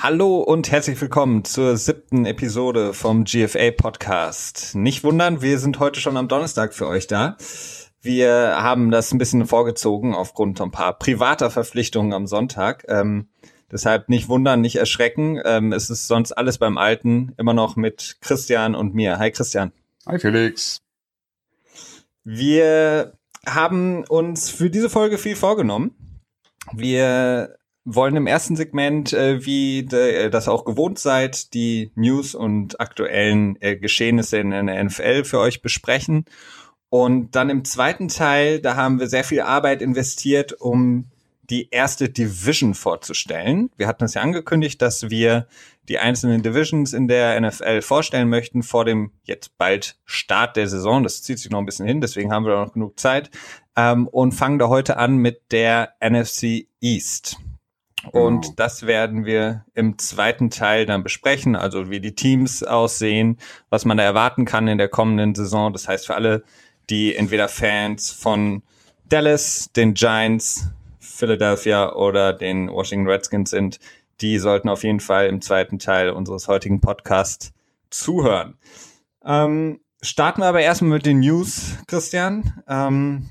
Hallo und herzlich willkommen zur siebten Episode vom GFA Podcast. Nicht wundern, wir sind heute schon am Donnerstag für euch da. Wir haben das ein bisschen vorgezogen aufgrund ein paar privater Verpflichtungen am Sonntag. Ähm, deshalb nicht wundern, nicht erschrecken. Ähm, es ist sonst alles beim Alten, immer noch mit Christian und mir. Hi Christian. Hi Felix. Wir haben uns für diese Folge viel vorgenommen. Wir wollen im ersten Segment, äh, wie de, äh, das auch gewohnt seid, die News und aktuellen äh, Geschehnisse in der NFL für euch besprechen. Und dann im zweiten Teil, da haben wir sehr viel Arbeit investiert, um die erste Division vorzustellen. Wir hatten es ja angekündigt, dass wir die einzelnen Divisions in der NFL vorstellen möchten vor dem jetzt bald Start der Saison. Das zieht sich noch ein bisschen hin, deswegen haben wir noch genug Zeit. Ähm, und fangen da heute an mit der NFC East. Und genau. das werden wir im zweiten Teil dann besprechen, also wie die Teams aussehen, was man da erwarten kann in der kommenden Saison. Das heißt für alle, die entweder Fans von Dallas, den Giants, Philadelphia oder den Washington Redskins sind, die sollten auf jeden Fall im zweiten Teil unseres heutigen Podcasts zuhören. Ähm, starten wir aber erstmal mit den News, Christian. Ähm,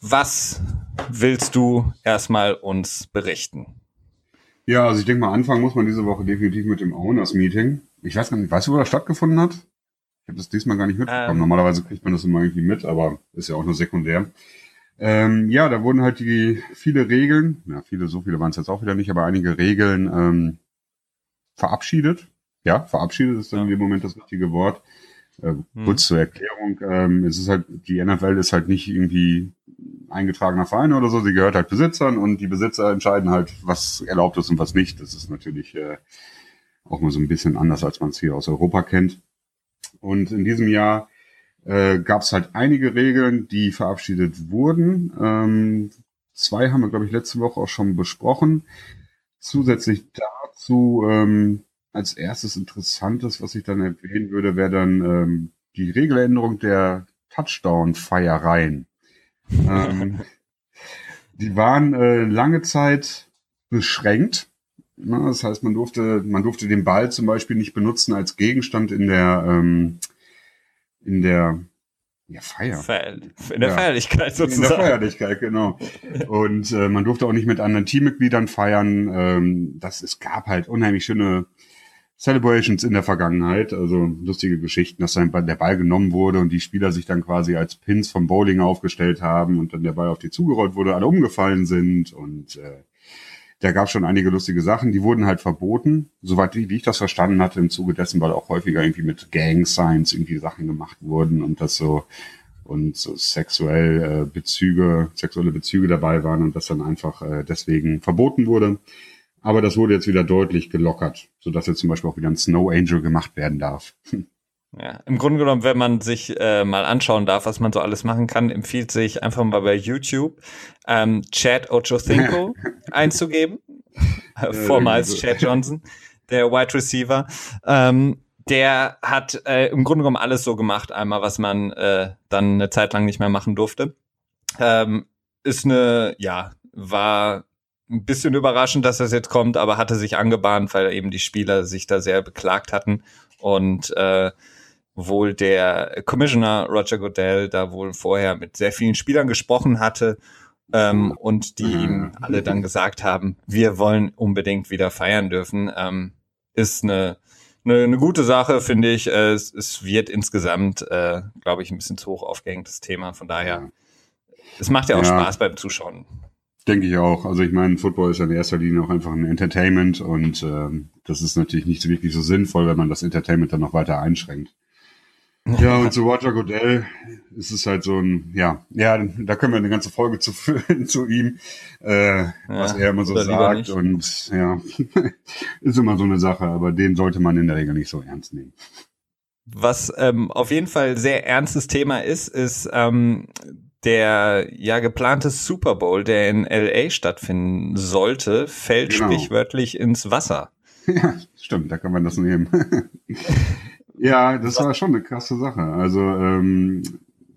was willst du erstmal uns berichten? Ja, also ich denke mal, anfangen muss man diese Woche definitiv mit dem Owners-Meeting. Ich weiß gar nicht, weißt du, wo das stattgefunden hat? Ich habe das diesmal gar nicht mitbekommen. Ähm. Normalerweise kriegt man das immer irgendwie mit, aber ist ja auch nur sekundär. Ähm, ja, da wurden halt die viele Regeln, ja, viele, so viele waren es jetzt auch wieder nicht, aber einige Regeln ähm, verabschiedet. Ja, verabschiedet ist dann ja. in dem Moment das richtige Wort. Äh, hm. Kurz zur Erklärung, ähm, es ist halt, die NFL ist halt nicht irgendwie eingetragener Verein oder so, sie gehört halt Besitzern und die Besitzer entscheiden halt, was erlaubt ist und was nicht. Das ist natürlich äh, auch mal so ein bisschen anders, als man es hier aus Europa kennt. Und in diesem Jahr äh, gab es halt einige Regeln, die verabschiedet wurden. Ähm, zwei haben wir, glaube ich, letzte Woche auch schon besprochen. Zusätzlich dazu ähm, als erstes Interessantes, was ich dann erwähnen würde, wäre dann ähm, die Regeländerung der Touchdown-Feiereien. ähm, die waren äh, lange Zeit beschränkt. Na, das heißt, man durfte, man durfte den Ball zum Beispiel nicht benutzen als Gegenstand in der ähm, in der ja, Feier. In der ja. Feierlichkeit sozusagen. In der Feierlichkeit, genau. Und äh, man durfte auch nicht mit anderen Teammitgliedern feiern. Ähm, das, es gab halt unheimlich schöne Celebrations in der Vergangenheit, also lustige Geschichten, dass dann der Ball genommen wurde und die Spieler sich dann quasi als Pins vom Bowling aufgestellt haben und dann der Ball auf die zugerollt wurde, alle umgefallen sind und äh, da gab schon einige lustige Sachen, die wurden halt verboten, soweit wie ich das verstanden hatte, im Zuge dessen, weil auch häufiger irgendwie mit Gang Signs irgendwie Sachen gemacht wurden und das so und so sexuell äh, Bezüge, sexuelle Bezüge dabei waren und das dann einfach äh, deswegen verboten wurde. Aber das wurde jetzt wieder deutlich gelockert, sodass jetzt zum Beispiel auch wieder ein Snow Angel gemacht werden darf. Ja, im Grunde genommen, wenn man sich äh, mal anschauen darf, was man so alles machen kann, empfiehlt sich einfach mal bei YouTube ähm, Chad Ochocinco einzugeben, äh, vormals Chad Johnson, der Wide Receiver. Ähm, der hat äh, im Grunde genommen alles so gemacht, einmal was man äh, dann eine Zeit lang nicht mehr machen durfte. Ähm, ist eine, ja, war ein bisschen überraschend, dass das jetzt kommt, aber hatte sich angebahnt, weil eben die Spieler sich da sehr beklagt hatten und äh, wohl der Commissioner Roger Goodell da wohl vorher mit sehr vielen Spielern gesprochen hatte ähm, und die ihm alle dann gesagt haben, wir wollen unbedingt wieder feiern dürfen, ähm, ist eine, eine, eine gute Sache, finde ich. Äh, es, es wird insgesamt, äh, glaube ich, ein bisschen zu hoch aufgehängtes Thema. Von daher, es macht ja auch ja. Spaß beim Zuschauen. Denke ich auch. Also ich meine, Football ist ja in erster Linie auch einfach ein Entertainment und ähm, das ist natürlich nicht so wirklich so sinnvoll, wenn man das Entertainment dann noch weiter einschränkt. Ja, und zu Roger Goodell ist es halt so ein, ja, ja, da können wir eine ganze Folge zu füllen zu ihm, äh, ja, was er immer so sagt. Und ja, ist immer so eine Sache, aber den sollte man in der Regel nicht so ernst nehmen. Was ähm, auf jeden Fall sehr ernstes Thema ist, ist ähm, der ja geplante Super Bowl, der in LA stattfinden sollte, fällt genau. sprichwörtlich ins Wasser. Ja, stimmt, da kann man das nehmen. ja, das war schon eine krasse Sache. Also ähm,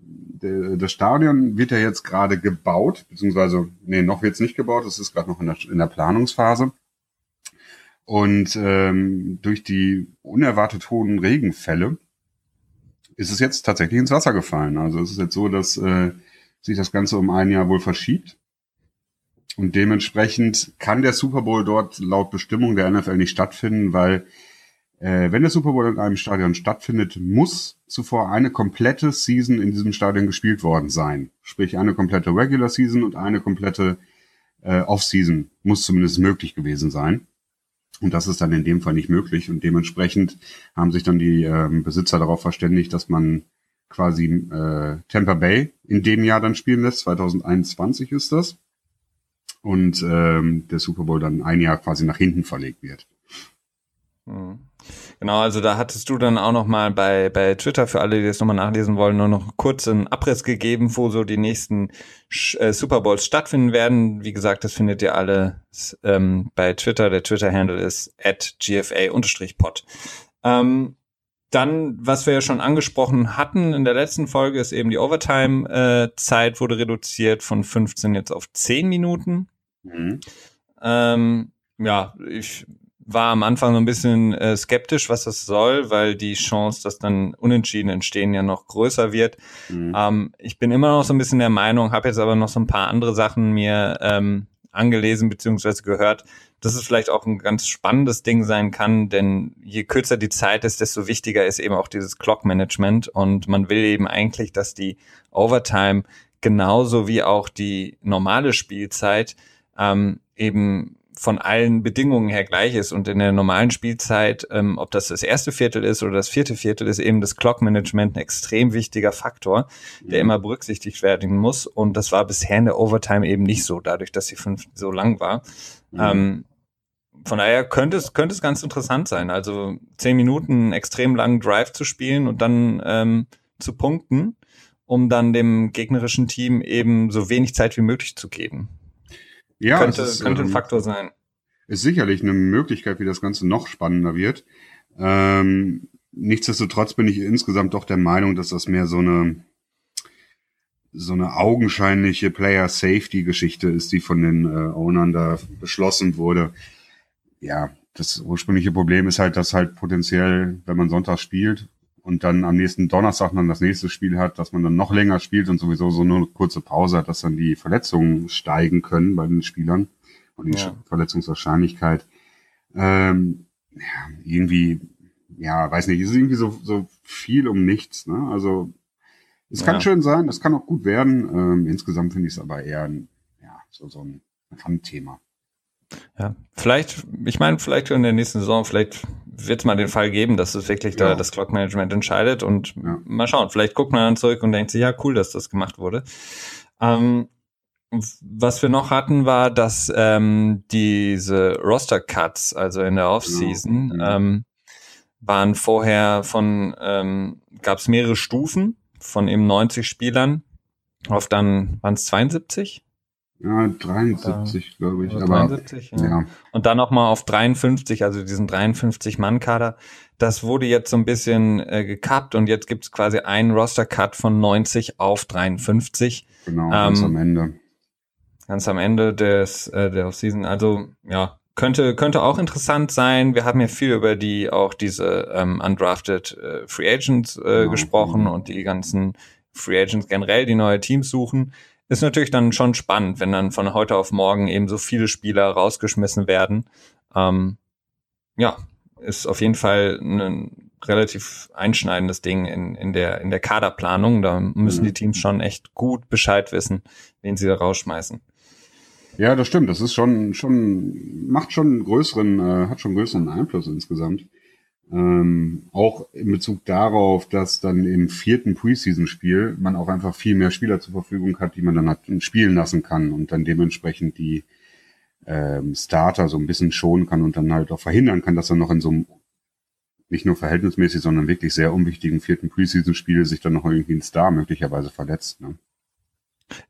der, das Stadion wird ja jetzt gerade gebaut, beziehungsweise, nee, noch wird's nicht gebaut, es ist gerade noch in der, in der Planungsphase. Und ähm, durch die unerwartet hohen Regenfälle ist es jetzt tatsächlich ins Wasser gefallen. Also es ist jetzt so, dass äh, sich das Ganze um ein Jahr wohl verschiebt. Und dementsprechend kann der Super Bowl dort laut Bestimmung der NFL nicht stattfinden, weil äh, wenn der Super Bowl in einem Stadion stattfindet, muss zuvor eine komplette Season in diesem Stadion gespielt worden sein. Sprich eine komplette Regular Season und eine komplette äh, Off-Season muss zumindest möglich gewesen sein. Und das ist dann in dem Fall nicht möglich. Und dementsprechend haben sich dann die äh, Besitzer darauf verständigt, dass man quasi äh, Tampa Bay in dem Jahr dann spielen lässt. 2021 ist das. Und ähm, der Super Bowl dann ein Jahr quasi nach hinten verlegt wird. Mhm. Genau, also da hattest du dann auch noch mal bei, bei Twitter, für alle, die das nochmal nachlesen wollen, nur noch kurz einen Abriss gegeben, wo so die nächsten äh, Super Bowls stattfinden werden. Wie gesagt, das findet ihr alle ähm, bei Twitter. Der Twitter-Handle ist at gfa-pod. Ähm, dann, was wir ja schon angesprochen hatten in der letzten Folge, ist eben die Overtime-Zeit äh, wurde reduziert von 15 jetzt auf 10 Minuten. Mhm. Ähm, ja, ich war am Anfang so ein bisschen äh, skeptisch, was das soll, weil die Chance, dass dann Unentschieden entstehen, ja noch größer wird. Mhm. Ähm, ich bin immer noch so ein bisschen der Meinung, habe jetzt aber noch so ein paar andere Sachen mir ähm, angelesen bzw. gehört, dass es vielleicht auch ein ganz spannendes Ding sein kann, denn je kürzer die Zeit ist, desto wichtiger ist eben auch dieses Clock-Management und man will eben eigentlich, dass die Overtime genauso wie auch die normale Spielzeit ähm, eben von allen Bedingungen her gleich ist und in der normalen Spielzeit, ähm, ob das das erste Viertel ist oder das vierte Viertel, ist eben das Clock-Management ein extrem wichtiger Faktor, der mhm. immer berücksichtigt werden muss. Und das war bisher in der Overtime eben nicht so, dadurch, dass sie fünf so lang war. Mhm. Ähm, von daher könnte es, könnte es ganz interessant sein. Also zehn Minuten extrem langen Drive zu spielen und dann ähm, zu punkten, um dann dem gegnerischen Team eben so wenig Zeit wie möglich zu geben. Ja, könnte, ist, könnte ein ähm, Faktor sein. Ist sicherlich eine Möglichkeit, wie das Ganze noch spannender wird. Ähm, nichtsdestotrotz bin ich insgesamt doch der Meinung, dass das mehr so eine so eine augenscheinliche Player Safety Geschichte ist, die von den äh, Ownern da beschlossen wurde. Ja, das ursprüngliche Problem ist halt, dass halt potenziell, wenn man Sonntag spielt und dann am nächsten Donnerstag dann das nächste Spiel hat, dass man dann noch länger spielt und sowieso so eine kurze Pause hat, dass dann die Verletzungen steigen können bei den Spielern und die ja. Verletzungswahrscheinlichkeit. Ähm, ja, irgendwie, ja, weiß nicht, ist irgendwie so, so viel um nichts. Ne? Also es kann schön sein, es kann auch gut werden. Ähm, insgesamt finde ich es aber eher ein, ja, so, so ein Randthema. Ja, vielleicht, ich meine, vielleicht in der nächsten Saison, vielleicht wird es mal den Fall geben, dass es wirklich ja. da das Clock Management entscheidet und ja. mal schauen. Vielleicht guckt man dann zurück und denkt sich, ja, cool, dass das gemacht wurde. Ähm, was wir noch hatten, war, dass ähm, diese Roster Cuts, also in der Offseason, genau. ähm, waren vorher von, ähm, gab es mehrere Stufen von eben 90 Spielern auf dann, waren es 72? Ja, 73, glaube ich. Aber, 73, ja. ja. Und dann nochmal auf 53, also diesen 53-Mann-Kader. Das wurde jetzt so ein bisschen äh, gekappt und jetzt gibt's quasi einen Roster-Cut von 90 auf 53. Genau, ganz ähm, am Ende. Ganz am Ende des äh, der Season. Also ja, könnte könnte auch interessant sein. Wir haben ja viel über die auch diese ähm, undrafted äh, Free Agents äh, genau. gesprochen und die ganzen Free Agents generell, die neue Teams suchen ist natürlich dann schon spannend, wenn dann von heute auf morgen eben so viele Spieler rausgeschmissen werden. Ähm, ja, ist auf jeden Fall ein relativ einschneidendes Ding in, in, der, in der Kaderplanung. Da müssen mhm. die Teams schon echt gut Bescheid wissen, wen sie da rausschmeißen. Ja, das stimmt. Das ist schon, schon, macht schon einen größeren, äh, hat schon einen größeren Einfluss insgesamt. Ähm, auch in Bezug darauf, dass dann im vierten Preseason-Spiel man auch einfach viel mehr Spieler zur Verfügung hat, die man dann hat spielen lassen kann und dann dementsprechend die ähm, Starter so ein bisschen schonen kann und dann halt auch verhindern kann, dass er noch in so einem nicht nur verhältnismäßig, sondern wirklich sehr unwichtigen vierten Preseason-Spiel sich dann noch irgendwie ein Star möglicherweise verletzt. Ne?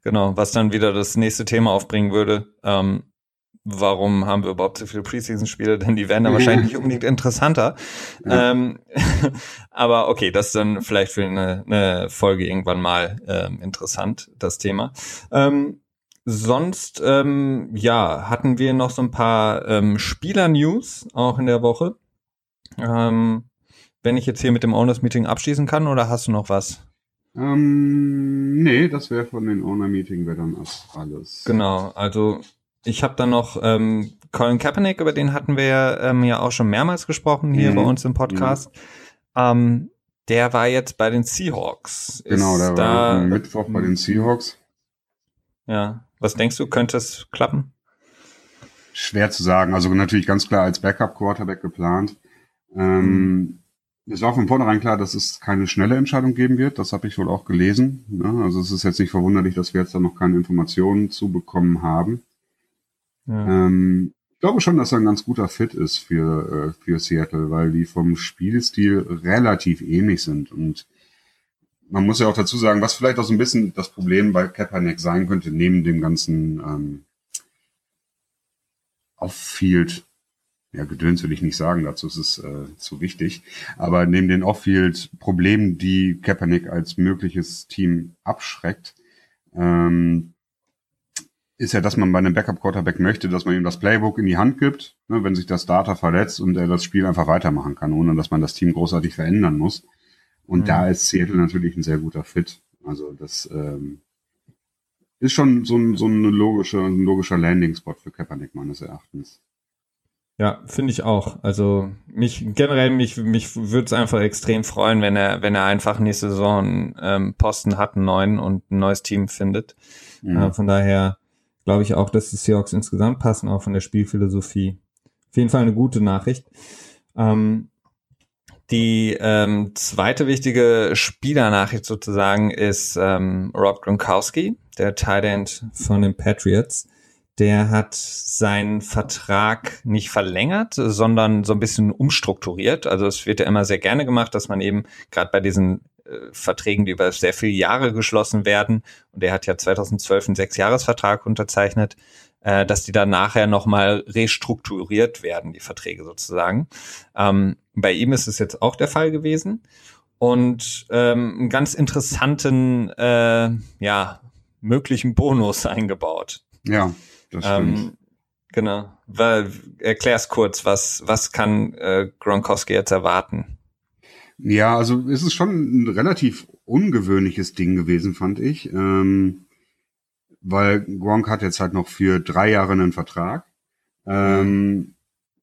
Genau, was dann wieder das nächste Thema aufbringen würde. Ähm, warum haben wir überhaupt so viele Preseason-Spiele, denn die werden dann wahrscheinlich nicht unbedingt interessanter. Ja. Ähm, aber okay, das ist dann vielleicht für eine, eine Folge irgendwann mal ähm, interessant, das Thema. Ähm, sonst, ähm, ja, hatten wir noch so ein paar ähm, Spieler-News auch in der Woche. Ähm, wenn ich jetzt hier mit dem Owners-Meeting abschließen kann, oder hast du noch was? Ähm, nee, das wäre von den Owner-Meeting wäre dann alles. Genau, also ich habe dann noch ähm, Colin Kaepernick, über den hatten wir ähm, ja auch schon mehrmals gesprochen hier mhm. bei uns im Podcast. Mhm. Ähm, der war jetzt bei den Seahawks. Genau, der da, war Mittwoch bei den Seahawks. Ja, was denkst du, könnte es klappen? Schwer zu sagen. Also natürlich ganz klar als Backup-Quarterback geplant. Ähm, mhm. Es war von vornherein klar, dass es keine schnelle Entscheidung geben wird. Das habe ich wohl auch gelesen. Ja, also es ist jetzt nicht verwunderlich, dass wir jetzt da noch keine Informationen zu bekommen haben. Ähm, ich glaube schon, dass er ein ganz guter Fit ist für, äh, für Seattle, weil die vom Spielstil relativ ähnlich sind. Und man muss ja auch dazu sagen, was vielleicht auch so ein bisschen das Problem bei Kaepernick sein könnte, neben dem ganzen ähm, Off-Field, ja, Gedöns will ich nicht sagen, dazu ist es äh, zu wichtig, aber neben den Off-Field-Problemen, die Kaepernick als mögliches Team abschreckt, ähm, ist ja, dass man bei einem Backup-Quarterback möchte, dass man ihm das Playbook in die Hand gibt, ne, wenn sich das Data verletzt und er das Spiel einfach weitermachen kann, ohne dass man das Team großartig verändern muss. Und mhm. da ist Seattle natürlich ein sehr guter Fit. Also das ähm, ist schon so ein, so eine logische, ein logischer Landing-Spot für Kaepernick meines Erachtens. Ja, finde ich auch. Also mich generell mich mich würde es einfach extrem freuen, wenn er wenn er einfach nächste Saison ähm, Posten hat, einen neuen und ein neues Team findet. Mhm. Äh, von daher glaube ich auch, dass die Seahawks insgesamt passen, auch von der Spielphilosophie. Auf jeden Fall eine gute Nachricht. Ähm, die ähm, zweite wichtige Spielernachricht sozusagen ist ähm, Rob Gronkowski, der Tight End von den Patriots. Der hat seinen Vertrag nicht verlängert, sondern so ein bisschen umstrukturiert. Also es wird ja immer sehr gerne gemacht, dass man eben gerade bei diesen Verträgen, die über sehr viele Jahre geschlossen werden. Und er hat ja 2012 einen Sechsjahresvertrag unterzeichnet, äh, dass die dann nachher nochmal restrukturiert werden, die Verträge sozusagen. Ähm, bei ihm ist es jetzt auch der Fall gewesen. Und ähm, einen ganz interessanten, äh, ja, möglichen Bonus eingebaut. Ja, das stimmt. Ähm, genau. Weil, erklär's kurz, was, was kann äh, Gronkowski jetzt erwarten? Ja, also es ist schon ein relativ ungewöhnliches Ding gewesen, fand ich. Ähm, weil Gronk hat jetzt halt noch für drei Jahre einen Vertrag. Ähm,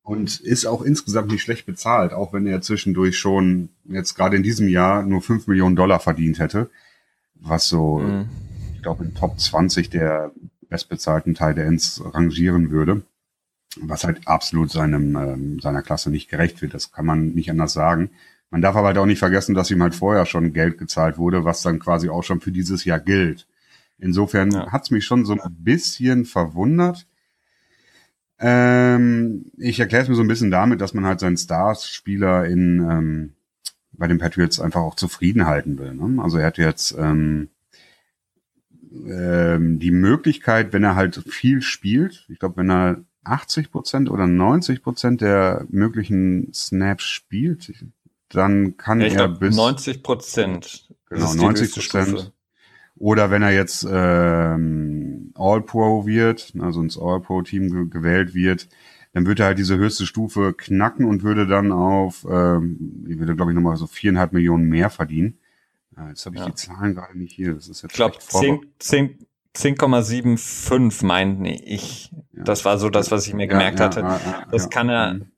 und ist auch insgesamt nicht schlecht bezahlt, auch wenn er zwischendurch schon jetzt gerade in diesem Jahr nur fünf Millionen Dollar verdient hätte. Was so, mhm. ich glaube, in Top 20 der bestbezahlten Teil der Ends rangieren würde. Was halt absolut seinem, ähm, seiner Klasse nicht gerecht wird. Das kann man nicht anders sagen. Man darf aber halt auch nicht vergessen, dass ihm halt vorher schon Geld gezahlt wurde, was dann quasi auch schon für dieses Jahr gilt. Insofern ja. hat's mich schon so ein bisschen verwundert. Ähm, ich erkläre es mir so ein bisschen damit, dass man halt seinen Stars-Spieler in ähm, bei den Patriots einfach auch zufrieden halten will. Ne? Also er hat jetzt ähm, ähm, die Möglichkeit, wenn er halt viel spielt, ich glaube, wenn er 80 Prozent oder 90 Prozent der möglichen Snaps spielt, dann kann ja, er bis 90 Prozent. Genau, 90 Prozent. Oder wenn er jetzt ähm, All-Pro wird, also ins All-Pro-Team ge gewählt wird, dann würde er halt diese höchste Stufe knacken und würde dann auf, ähm, ich würde glaube ich nochmal so viereinhalb Millionen mehr verdienen. Äh, jetzt habe ich ja. die Zahlen gerade nicht hier. Das ist jetzt ich glaube 10,75 10, meinten ich. Ja. Das war so das, was ich mir gemerkt hatte. das kann er mhm.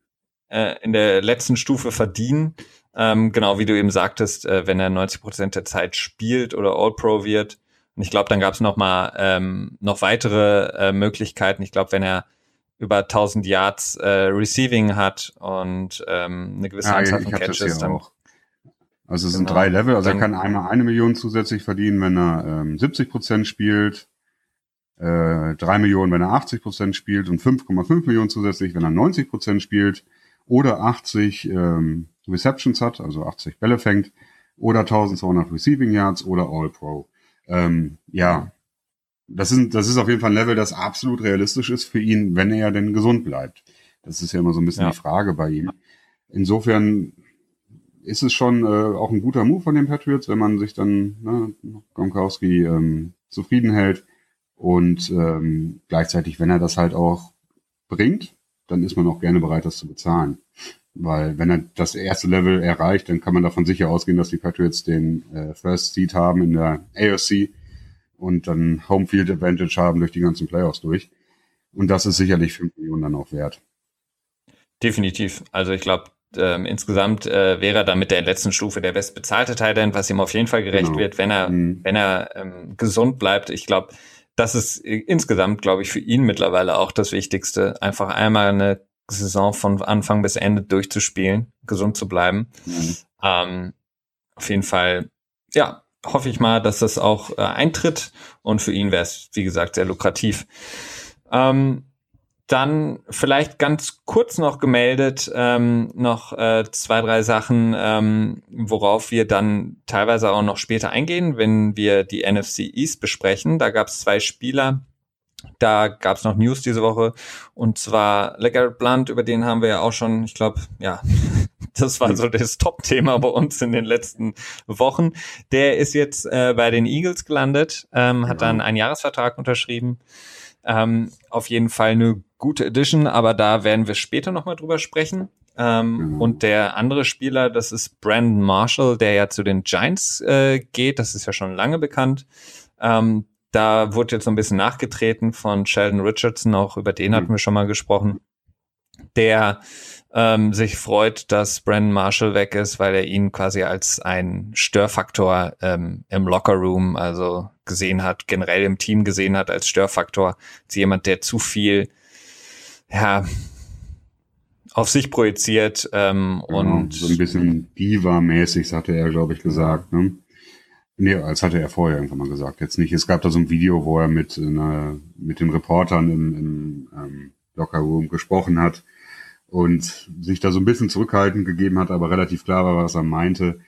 äh, in der letzten Stufe verdienen. Ähm, genau, wie du eben sagtest, äh, wenn er 90 Prozent der Zeit spielt oder All-Pro wird. Und ich glaube, dann gab es noch mal ähm, noch weitere äh, Möglichkeiten. Ich glaube, wenn er über 1000 Yards äh, Receiving hat und ähm, eine gewisse ja, Anzahl von Catches, dann auch. Also es sind genau. drei Level. Also er kann einmal eine Million zusätzlich verdienen, wenn er ähm, 70 Prozent spielt, äh, drei Millionen, wenn er 80 Prozent spielt und 5,5 Millionen zusätzlich, wenn er 90 Prozent spielt oder 80 ähm, Receptions hat, also 80 Bälle fängt, oder 1200 Receiving Yards oder All Pro. Ähm, ja, das ist, das ist auf jeden Fall ein Level, das absolut realistisch ist für ihn, wenn er denn gesund bleibt. Das ist ja immer so ein bisschen ja. die Frage bei ihm. Insofern ist es schon äh, auch ein guter Move von den Patriots, wenn man sich dann ne, Gronkowski ähm, zufrieden hält Und ähm, gleichzeitig, wenn er das halt auch bringt, dann ist man auch gerne bereit, das zu bezahlen. Weil wenn er das erste Level erreicht, dann kann man davon sicher ausgehen, dass die Patriots den äh, First Seed haben in der AFC und dann Homefield Advantage haben durch die ganzen Playoffs durch. Und das ist sicherlich 5 Millionen dann auch wert. Definitiv. Also ich glaube, ähm, insgesamt äh, wäre er dann mit der letzten Stufe der bestbezahlte Titan, was ihm auf jeden Fall gerecht genau. wird, wenn er, mhm. wenn er ähm, gesund bleibt. Ich glaube, das ist insgesamt, glaube ich, für ihn mittlerweile auch das Wichtigste, einfach einmal eine Saison von Anfang bis Ende durchzuspielen, gesund zu bleiben. Mhm. Ähm, auf jeden Fall, ja, hoffe ich mal, dass das auch äh, eintritt und für ihn wäre es, wie gesagt, sehr lukrativ. Ähm, dann vielleicht ganz kurz noch gemeldet, ähm, noch äh, zwei, drei Sachen, ähm, worauf wir dann teilweise auch noch später eingehen, wenn wir die NFC East besprechen. Da gab es zwei Spieler, da gab es noch News diese Woche und zwar LeGarrette Blunt, über den haben wir ja auch schon, ich glaube, ja, das war so das Top-Thema bei uns in den letzten Wochen. Der ist jetzt äh, bei den Eagles gelandet, ähm, hat dann einen Jahresvertrag unterschrieben. Ähm, auf jeden Fall eine gute Edition, aber da werden wir später nochmal drüber sprechen. Ähm, mhm. Und der andere Spieler, das ist Brandon Marshall, der ja zu den Giants äh, geht. Das ist ja schon lange bekannt. Ähm, da wurde jetzt so ein bisschen nachgetreten von Sheldon Richardson, auch über den mhm. hatten wir schon mal gesprochen. Der ähm, sich freut, dass Brandon Marshall weg ist, weil er ihn quasi als ein Störfaktor ähm, im Lockerroom, also gesehen hat, generell im Team gesehen hat als Störfaktor, als jemand, der zu viel ja, auf sich projiziert ähm, genau, und so ein bisschen Diva-mäßig, hatte er, glaube ich, gesagt. Ne? Nee, als hatte er vorher irgendwann mal gesagt. Jetzt nicht. Es gab da so ein Video, wo er mit, einer, mit den Reportern im, im ähm, Locker Room gesprochen hat und sich da so ein bisschen zurückhaltend gegeben hat, aber relativ klar war, was er meinte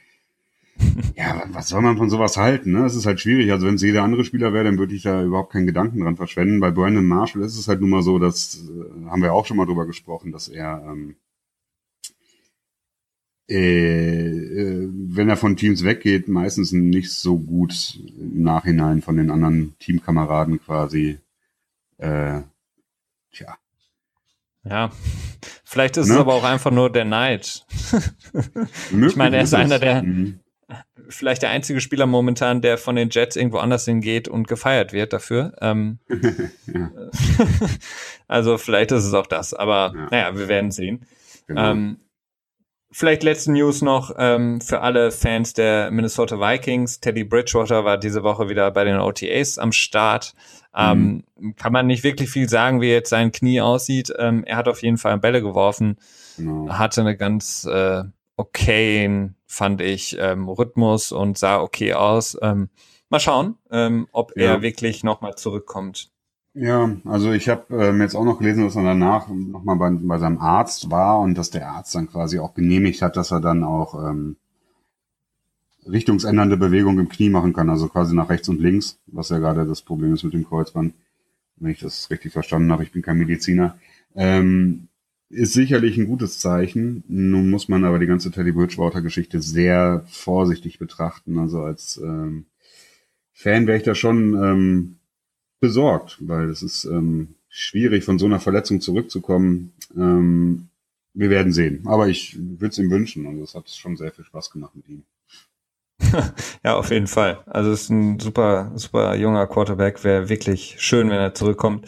ja, was soll man von sowas halten? Ne? Es ist halt schwierig. Also wenn es jeder andere Spieler wäre, dann würde ich da überhaupt keinen Gedanken dran verschwenden. Bei Brandon Marshall ist es halt nun mal so, dass äh, haben wir auch schon mal drüber gesprochen, dass er ähm, äh, äh, wenn er von Teams weggeht, meistens nicht so gut im Nachhinein von den anderen Teamkameraden quasi. Äh, tja. Ja, vielleicht ist ne? es aber auch einfach nur der Neid. ich meine, er ist einer der, mhm vielleicht der einzige Spieler momentan, der von den Jets irgendwo anders hingeht und gefeiert wird dafür. Ähm, also vielleicht ist es auch das, aber ja. naja, wir werden sehen. Genau. Ähm, vielleicht letzte News noch ähm, für alle Fans der Minnesota Vikings. Teddy Bridgewater war diese Woche wieder bei den OTAs am Start. Ähm, mhm. Kann man nicht wirklich viel sagen, wie jetzt sein Knie aussieht. Ähm, er hat auf jeden Fall Bälle geworfen, genau. hatte eine ganz äh, okayen, fand ich, ähm, Rhythmus und sah okay aus. Ähm, mal schauen, ähm, ob ja. er wirklich nochmal zurückkommt. Ja, also ich habe ähm, jetzt auch noch gelesen, dass er danach nochmal bei, bei seinem Arzt war und dass der Arzt dann quasi auch genehmigt hat, dass er dann auch ähm, richtungsändernde Bewegung im Knie machen kann, also quasi nach rechts und links, was ja gerade das Problem ist mit dem Kreuzband, wenn ich das richtig verstanden habe. Ich bin kein Mediziner. Ähm, ist sicherlich ein gutes Zeichen. Nun muss man aber die ganze Teddy Bridgewater-Geschichte sehr vorsichtig betrachten. Also als ähm, Fan wäre ich da schon ähm, besorgt, weil es ist ähm, schwierig, von so einer Verletzung zurückzukommen. Ähm, wir werden sehen. Aber ich würde es ihm wünschen. Also es hat schon sehr viel Spaß gemacht mit ihm. ja, auf jeden Fall. Also es ist ein super, super junger Quarterback. Wäre wirklich schön, wenn er zurückkommt.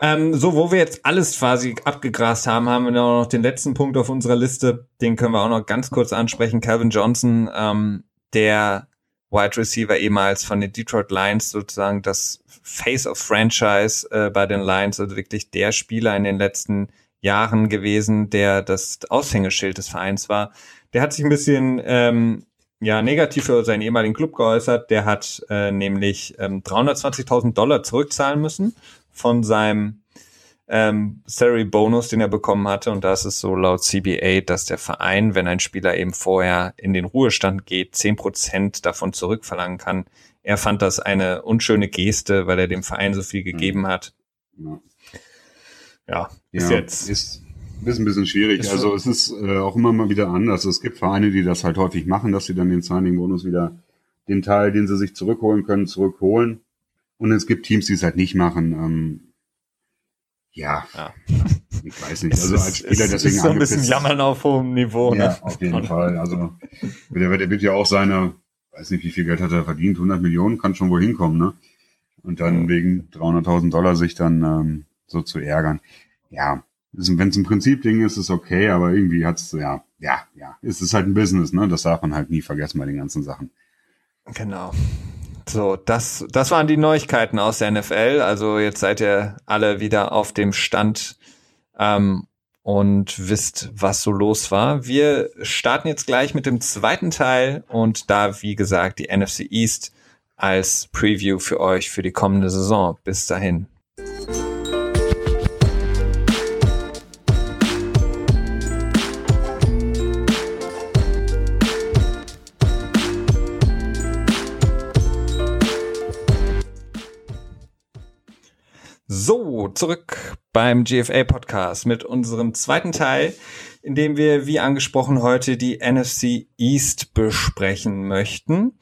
Ähm, so, wo wir jetzt alles quasi abgegrast haben, haben wir noch den letzten Punkt auf unserer Liste. Den können wir auch noch ganz kurz ansprechen. Calvin Johnson, ähm, der Wide Receiver ehemals von den Detroit Lions, sozusagen das Face of Franchise äh, bei den Lions, also wirklich der Spieler in den letzten Jahren gewesen, der das Aushängeschild des Vereins war. Der hat sich ein bisschen ähm, ja negativ für seinen ehemaligen Club geäußert. Der hat äh, nämlich ähm, 320.000 Dollar zurückzahlen müssen von seinem ähm, Salary Bonus, den er bekommen hatte. Und da ist es so laut CBA, dass der Verein, wenn ein Spieler eben vorher in den Ruhestand geht, zehn Prozent davon zurückverlangen kann. Er fand das eine unschöne Geste, weil er dem Verein so viel gegeben hat. Ja, ja ist ja, jetzt. Ist, ist ein bisschen schwierig. Ist also es ist äh, auch immer mal wieder anders. Es gibt Vereine, die das halt häufig machen, dass sie dann den Signing-Bonus wieder den Teil, den sie sich zurückholen können, zurückholen. Und es gibt Teams, die es halt nicht machen. Ähm, ja, ja, ich weiß nicht. Also als Spieler deswegen ist so ein bisschen jammern auf hohem Niveau. Ne? Ja, auf jeden Fall. Also der wird, der wird ja auch seine, weiß nicht, wie viel Geld hat er verdient, 100 Millionen, kann schon wohl hinkommen, ne? Und dann mhm. wegen 300.000 Dollar sich dann ähm, so zu ärgern. Ja, wenn es ein Prinzip-Ding ist, ist okay, aber irgendwie hat's ja, ja, ja, es ist halt ein Business, ne? Das darf man halt nie vergessen bei den ganzen Sachen. Genau. So, das, das waren die Neuigkeiten aus der NFL. Also jetzt seid ihr alle wieder auf dem Stand ähm, und wisst, was so los war. Wir starten jetzt gleich mit dem zweiten Teil und da, wie gesagt, die NFC East als Preview für euch für die kommende Saison. Bis dahin. So, zurück beim GFA Podcast mit unserem zweiten Teil, in dem wir, wie angesprochen, heute die NFC East besprechen möchten.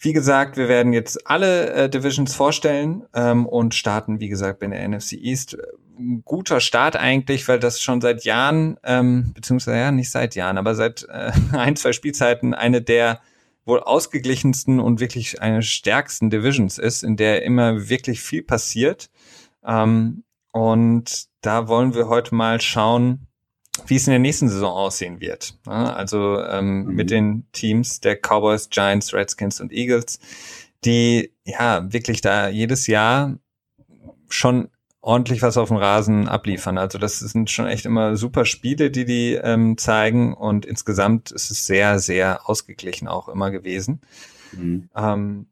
Wie gesagt, wir werden jetzt alle äh, Divisions vorstellen ähm, und starten, wie gesagt, bei der NFC East. Ein guter Start eigentlich, weil das schon seit Jahren, ähm, beziehungsweise ja, nicht seit Jahren, aber seit äh, ein, zwei Spielzeiten eine der wohl ausgeglichensten und wirklich eine stärksten Divisions ist, in der immer wirklich viel passiert. Ähm, und da wollen wir heute mal schauen, wie es in der nächsten Saison aussehen wird. Also ähm, mhm. mit den Teams der Cowboys, Giants, Redskins und Eagles, die ja wirklich da jedes Jahr schon ordentlich was auf dem Rasen abliefern. Also das sind schon echt immer super Spiele, die die ähm, zeigen und insgesamt ist es sehr, sehr ausgeglichen auch immer gewesen. Mhm. Ähm,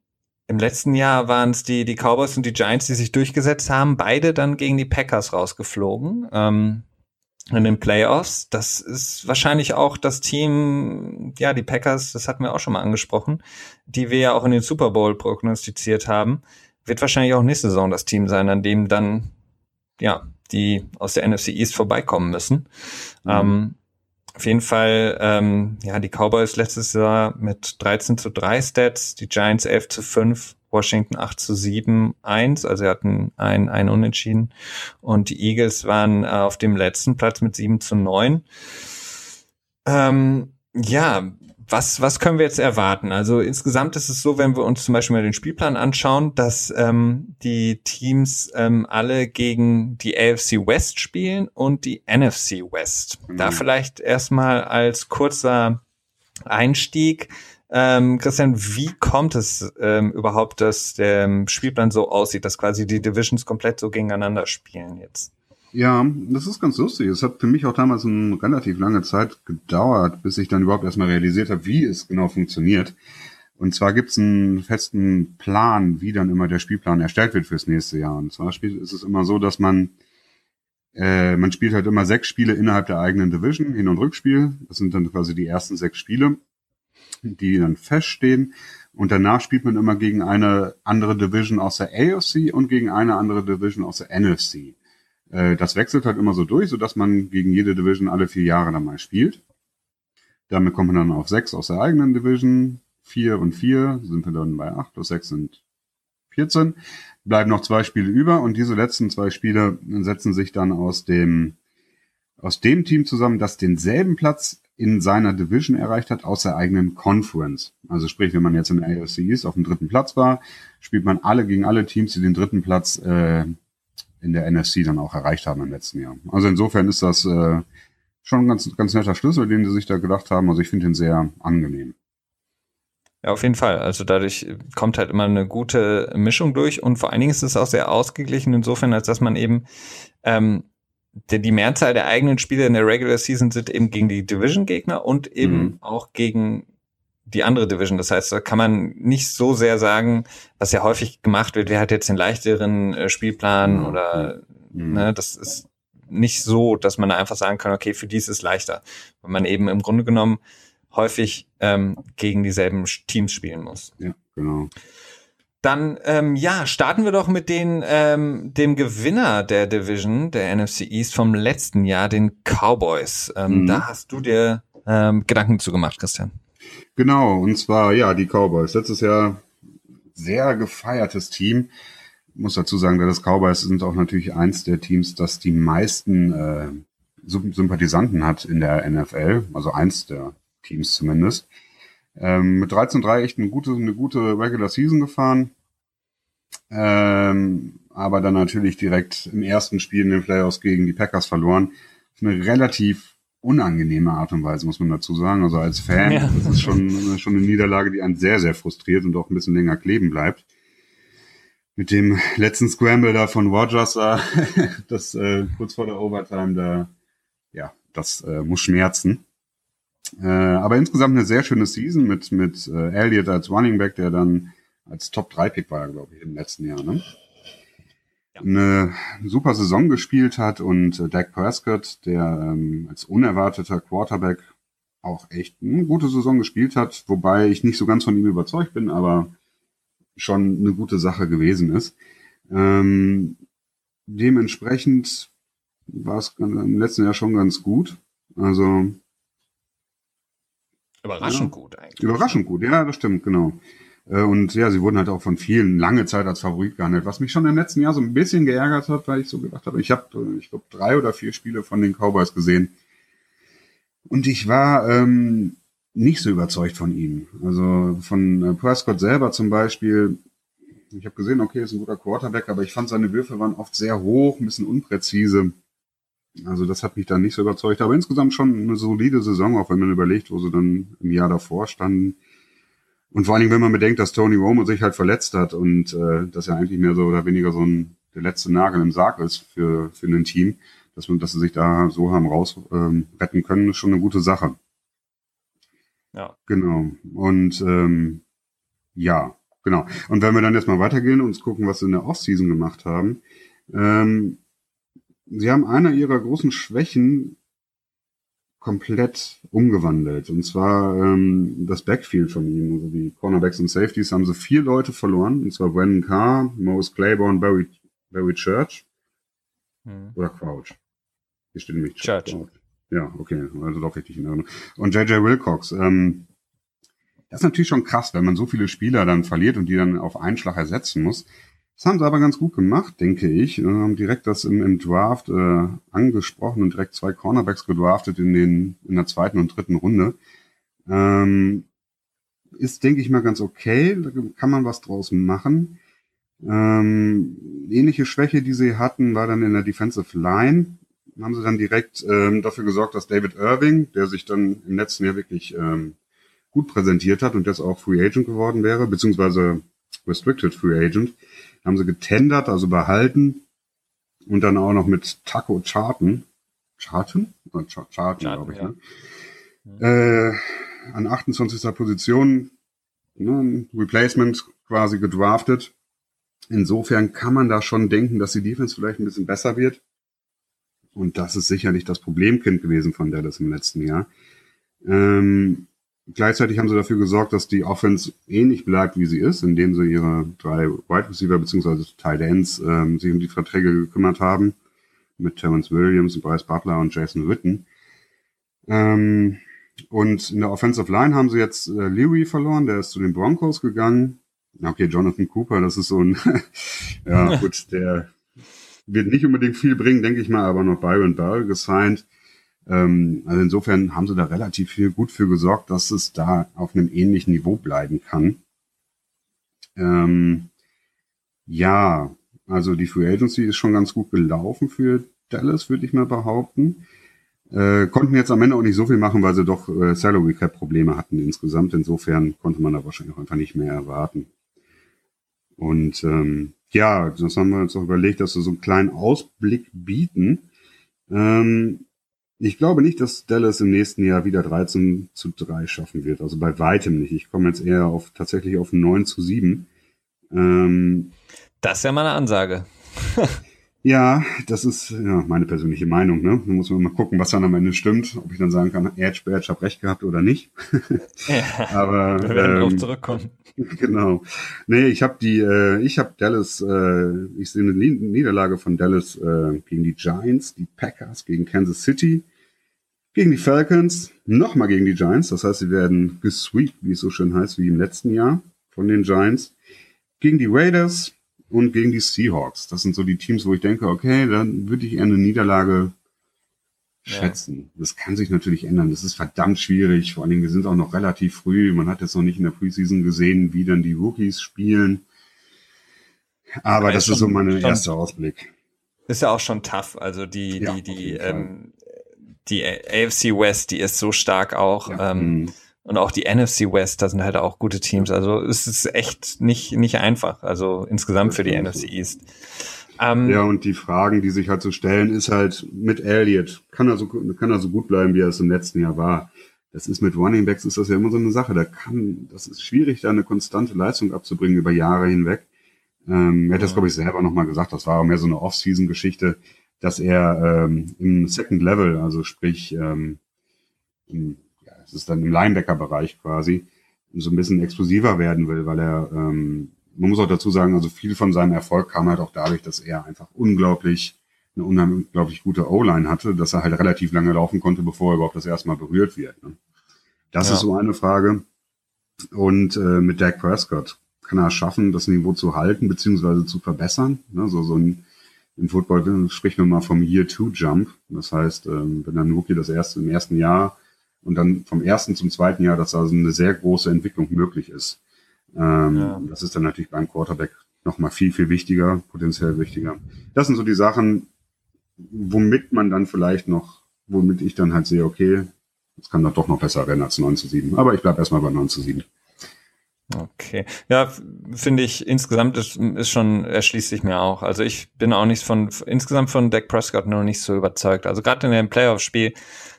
Im letzten Jahr waren es die, die Cowboys und die Giants, die sich durchgesetzt haben, beide dann gegen die Packers rausgeflogen. Ähm, in den Playoffs. Das ist wahrscheinlich auch das Team, ja, die Packers, das hatten wir auch schon mal angesprochen, die wir ja auch in den Super Bowl prognostiziert haben, wird wahrscheinlich auch nächste Saison das Team sein, an dem dann ja, die aus der NFC East vorbeikommen müssen. Mhm. Ähm, auf jeden Fall, ähm, ja, die Cowboys letztes Jahr mit 13 zu 3 Stats, die Giants 11 zu 5, Washington 8 zu 7, 1, also sie hatten ein, ein Unentschieden. Und die Eagles waren äh, auf dem letzten Platz mit 7 zu 9. Ähm, ja, was, was können wir jetzt erwarten? Also insgesamt ist es so, wenn wir uns zum Beispiel mal den Spielplan anschauen, dass ähm, die Teams ähm, alle gegen die AFC West spielen und die NFC West. Mhm. Da vielleicht erstmal als kurzer Einstieg. Ähm, Christian, wie kommt es ähm, überhaupt, dass der Spielplan so aussieht, dass quasi die Divisions komplett so gegeneinander spielen jetzt? Ja, das ist ganz lustig. Es hat für mich auch damals eine relativ lange Zeit gedauert, bis ich dann überhaupt erstmal realisiert habe, wie es genau funktioniert. Und zwar gibt es einen festen Plan, wie dann immer der Spielplan erstellt wird fürs nächste Jahr. Und zwar ist es immer so, dass man äh, man spielt halt immer sechs Spiele innerhalb der eigenen Division, Hin- und Rückspiel. Das sind dann quasi die ersten sechs Spiele, die dann feststehen. Und danach spielt man immer gegen eine andere Division aus der AFC und gegen eine andere Division aus der NFC. Äh, das wechselt halt immer so durch, sodass man gegen jede Division alle vier Jahre dann mal spielt. Damit kommt man dann auf sechs aus der eigenen Division. Vier und vier sind wir dann bei acht, plus sechs sind 14. Bleiben noch zwei Spiele über und diese letzten zwei Spiele setzen sich dann aus dem, aus dem Team zusammen, das denselben Platz in seiner Division erreicht hat, aus der eigenen Conference. Also sprich, wenn man jetzt in der AFC East auf dem dritten Platz war, spielt man alle gegen alle Teams, die den dritten Platz äh, in der NFC dann auch erreicht haben im letzten Jahr. Also insofern ist das äh, schon ein ganz, ganz netter Schlüssel, den sie sich da gedacht haben. Also ich finde ihn sehr angenehm. Ja, auf jeden Fall. Also dadurch kommt halt immer eine gute Mischung durch und vor allen Dingen ist es auch sehr ausgeglichen insofern, als dass man eben ähm, die, die Mehrzahl der eigenen Spiele in der Regular Season sind eben gegen die Division-Gegner und eben mhm. auch gegen die andere Division. Das heißt, da kann man nicht so sehr sagen, was ja häufig gemacht wird, wer hat jetzt den leichteren äh, Spielplan oder mhm. ne, das ist nicht so, dass man da einfach sagen kann, okay, für dies ist leichter, weil man eben im Grunde genommen häufig ähm, gegen dieselben Teams spielen muss. Ja, genau. Dann ähm, ja, starten wir doch mit den ähm, dem Gewinner der Division der NFC East vom letzten Jahr, den Cowboys. Ähm, mhm. Da hast du dir ähm, Gedanken zu gemacht, Christian. Genau, und zwar, ja, die Cowboys. Letztes Jahr sehr gefeiertes Team. Ich muss dazu sagen, Dallas Cowboys sind auch natürlich eins der Teams, das die meisten äh, Sympathisanten hat in der NFL, also eins der Teams zumindest. Ähm, mit 13-3 echt eine gute, eine gute Regular Season gefahren. Ähm, aber dann natürlich direkt im ersten Spiel in den Playoffs gegen die Packers verloren. Eine relativ unangenehme Art und Weise, muss man dazu sagen. Also als Fan, ja. das ist schon, schon eine Niederlage, die einen sehr, sehr frustriert und auch ein bisschen länger kleben bleibt. Mit dem letzten Scramble da von Rogers, äh, das äh, kurz vor der Overtime, da, ja, das äh, muss schmerzen. Äh, aber insgesamt eine sehr schöne Season mit, mit äh, Elliott als Running Back, der dann als Top-3-Pick war, glaube ich, im letzten Jahr. Ne? Eine super Saison gespielt hat und äh, Dak Prescott, der ähm, als unerwarteter Quarterback auch echt eine gute Saison gespielt hat, wobei ich nicht so ganz von ihm überzeugt bin, aber schon eine gute Sache gewesen ist. Ähm, dementsprechend war es im letzten Jahr schon ganz gut. Also überraschend ja, gut eigentlich. Überraschend gut, ja, das stimmt, genau. Äh, und ja, sie wurden halt auch von vielen lange Zeit als Favorit gehandelt, was mich schon im letzten Jahr so ein bisschen geärgert hat, weil ich so gedacht habe, ich habe, ich glaube, drei oder vier Spiele von den Cowboys gesehen. Und ich war ähm, nicht so überzeugt von ihnen. Also von äh, Prescott selber zum Beispiel, ich habe gesehen, okay, ist ein guter Quarterback, aber ich fand seine Würfe waren oft sehr hoch, ein bisschen unpräzise. Also das hat mich dann nicht so überzeugt. Aber insgesamt schon eine solide Saison, auch wenn man überlegt, wo sie dann im Jahr davor standen. Und vor allen Dingen, wenn man bedenkt, dass Tony Romo sich halt verletzt hat und äh, dass er eigentlich mehr so oder weniger so ein der letzte Nagel im Sarg ist für, für ein Team, dass, man, dass sie sich da so haben raus ähm, retten können, ist schon eine gute Sache. Ja. Genau. Und ähm, ja, genau. Und wenn wir dann jetzt mal weitergehen und uns gucken, was sie in der Offseason gemacht haben, ähm, sie haben einer ihrer großen Schwächen komplett umgewandelt. Und zwar ähm, das Backfield von ihm. Also die Cornerbacks und Safeties haben sie vier Leute verloren. Und zwar Brandon Carr, Mose Claiborne, Barry, Barry Church hm. oder Crouch. Hier steht nämlich Church. Church. Ja, okay, also doch richtig in Erinnerung. Und JJ Wilcox. Ähm, das ist natürlich schon krass, wenn man so viele Spieler dann verliert und die dann auf einen Schlag ersetzen muss. Das haben sie aber ganz gut gemacht, denke ich. Haben direkt das im, im Draft äh, angesprochen und direkt zwei Cornerbacks gedraftet in, den, in der zweiten und dritten Runde. Ähm, ist, denke ich mal, ganz okay. Da kann man was draus machen. Ähm, ähnliche Schwäche, die sie hatten, war dann in der Defensive Line. Haben sie dann direkt ähm, dafür gesorgt, dass David Irving, der sich dann im letzten Jahr wirklich ähm, gut präsentiert hat und jetzt auch Free Agent geworden wäre, beziehungsweise Restricted Free Agent, haben sie getendert, also behalten. Und dann auch noch mit Taco Charten. Charten? Oder Ch Charten, glaube ich, ja. ne? Äh, an 28. Position, ne, Replacement quasi gedraftet. Insofern kann man da schon denken, dass die Defense vielleicht ein bisschen besser wird. Und das ist sicherlich das Problemkind gewesen von Dallas im letzten Jahr. Ähm, Gleichzeitig haben sie dafür gesorgt, dass die Offense ähnlich bleibt, wie sie ist, indem sie ihre drei Wide Receiver bzw. Tight Ends ähm, sich um die Verträge gekümmert haben. Mit Terrence Williams, Bryce Butler und Jason Witten. Ähm, und in der Offensive Line haben sie jetzt äh, Leary verloren, der ist zu den Broncos gegangen. Okay, Jonathan Cooper, das ist so ein, ja gut, der wird nicht unbedingt viel bringen, denke ich mal, aber noch Byron Bell gesigned. Ähm, also insofern haben sie da relativ viel gut für gesorgt, dass es da auf einem ähnlichen Niveau bleiben kann. Ähm, ja, also die Free Agency ist schon ganz gut gelaufen für Dallas, würde ich mal behaupten. Äh, konnten jetzt am Ende auch nicht so viel machen, weil sie doch äh, Salary Cap Probleme hatten insgesamt. Insofern konnte man da wahrscheinlich auch einfach nicht mehr erwarten. Und ähm, ja, das haben wir uns auch überlegt, dass wir so einen kleinen Ausblick bieten. Ähm, ich glaube nicht, dass Dallas im nächsten Jahr wieder 13 zu 3 schaffen wird. Also bei weitem nicht. Ich komme jetzt eher auf tatsächlich auf 9 zu 7. Ähm, das ist ja mal eine Ansage. ja, das ist ja meine persönliche Meinung. Ne? Da muss man mal gucken, was dann am Ende stimmt. Ob ich dann sagen kann, Edge Badge habe recht gehabt oder nicht. ja, Aber wir werden ähm, drauf zurückkommen. Genau. Nee, ich habe die, äh, ich habe Dallas, äh, ich sehe eine Niederlage von Dallas äh, gegen die Giants, die Packers gegen Kansas City, gegen die Falcons, nochmal gegen die Giants. Das heißt, sie werden gesweept, wie es so schön heißt, wie im letzten Jahr von den Giants. gegen die Raiders und gegen die Seahawks. Das sind so die Teams, wo ich denke, okay, dann würde ich eher eine Niederlage schätzen. Ja. Das kann sich natürlich ändern. Das ist verdammt schwierig. Vor allen Dingen, wir sind auch noch relativ früh. Man hat jetzt noch nicht in der Preseason gesehen, wie dann die Rookies spielen. Aber ja, das ist so mein erster Ausblick. Ist ja auch schon tough. Also die, ja, die, die, ähm, die AFC West, die ist so stark auch. Ähm, mhm. und auch die NFC West, da sind halt auch gute Teams. Also es ist echt nicht, nicht einfach. Also insgesamt für die NFC East. Ähm, ja, und die Fragen, die sich halt so stellen, ist halt mit Elliott. Kann er so, kann er so gut bleiben, wie er es im letzten Jahr war? Das ist mit Running Backs ist das ja immer so eine Sache. Da kann, das ist schwierig, da eine konstante Leistung abzubringen über Jahre hinweg. Ähm, er hat das, glaube ich, selber nochmal gesagt. Das war auch mehr so eine Off-Season-Geschichte, dass er ähm, im Second Level, also sprich, ähm, im, ja, es ist dann im Linebacker-Bereich quasi, so ein bisschen explosiver werden will, weil er ähm, man muss auch dazu sagen, also viel von seinem Erfolg kam halt auch dadurch, dass er einfach unglaublich eine unglaublich gute O-Line hatte, dass er halt relativ lange laufen konnte, bevor er überhaupt das erste Mal berührt wird. Ne? Das ja. ist so eine Frage. Und äh, mit Dak Prescott kann er schaffen, das Niveau zu halten beziehungsweise zu verbessern. Ne? So, so ein im Football spricht man mal vom Year-Two-Jump. Das heißt, ähm, wenn ein Rookie das erste im ersten Jahr und dann vom ersten zum zweiten Jahr, dass also eine sehr große Entwicklung möglich ist. Ähm, ja. Das ist dann natürlich beim Quarterback nochmal viel, viel wichtiger, potenziell wichtiger. Das sind so die Sachen, womit man dann vielleicht noch, womit ich dann halt sehe, okay, es kann doch noch besser werden als 9 zu 7. Aber ich bleibe erstmal bei 9 zu 7. Okay. Ja, finde ich insgesamt ist, ist schon, erschließt sich mir auch. Also ich bin auch nicht von, insgesamt von Dak Prescott noch nicht so überzeugt. Also gerade in dem Playoff-Spiel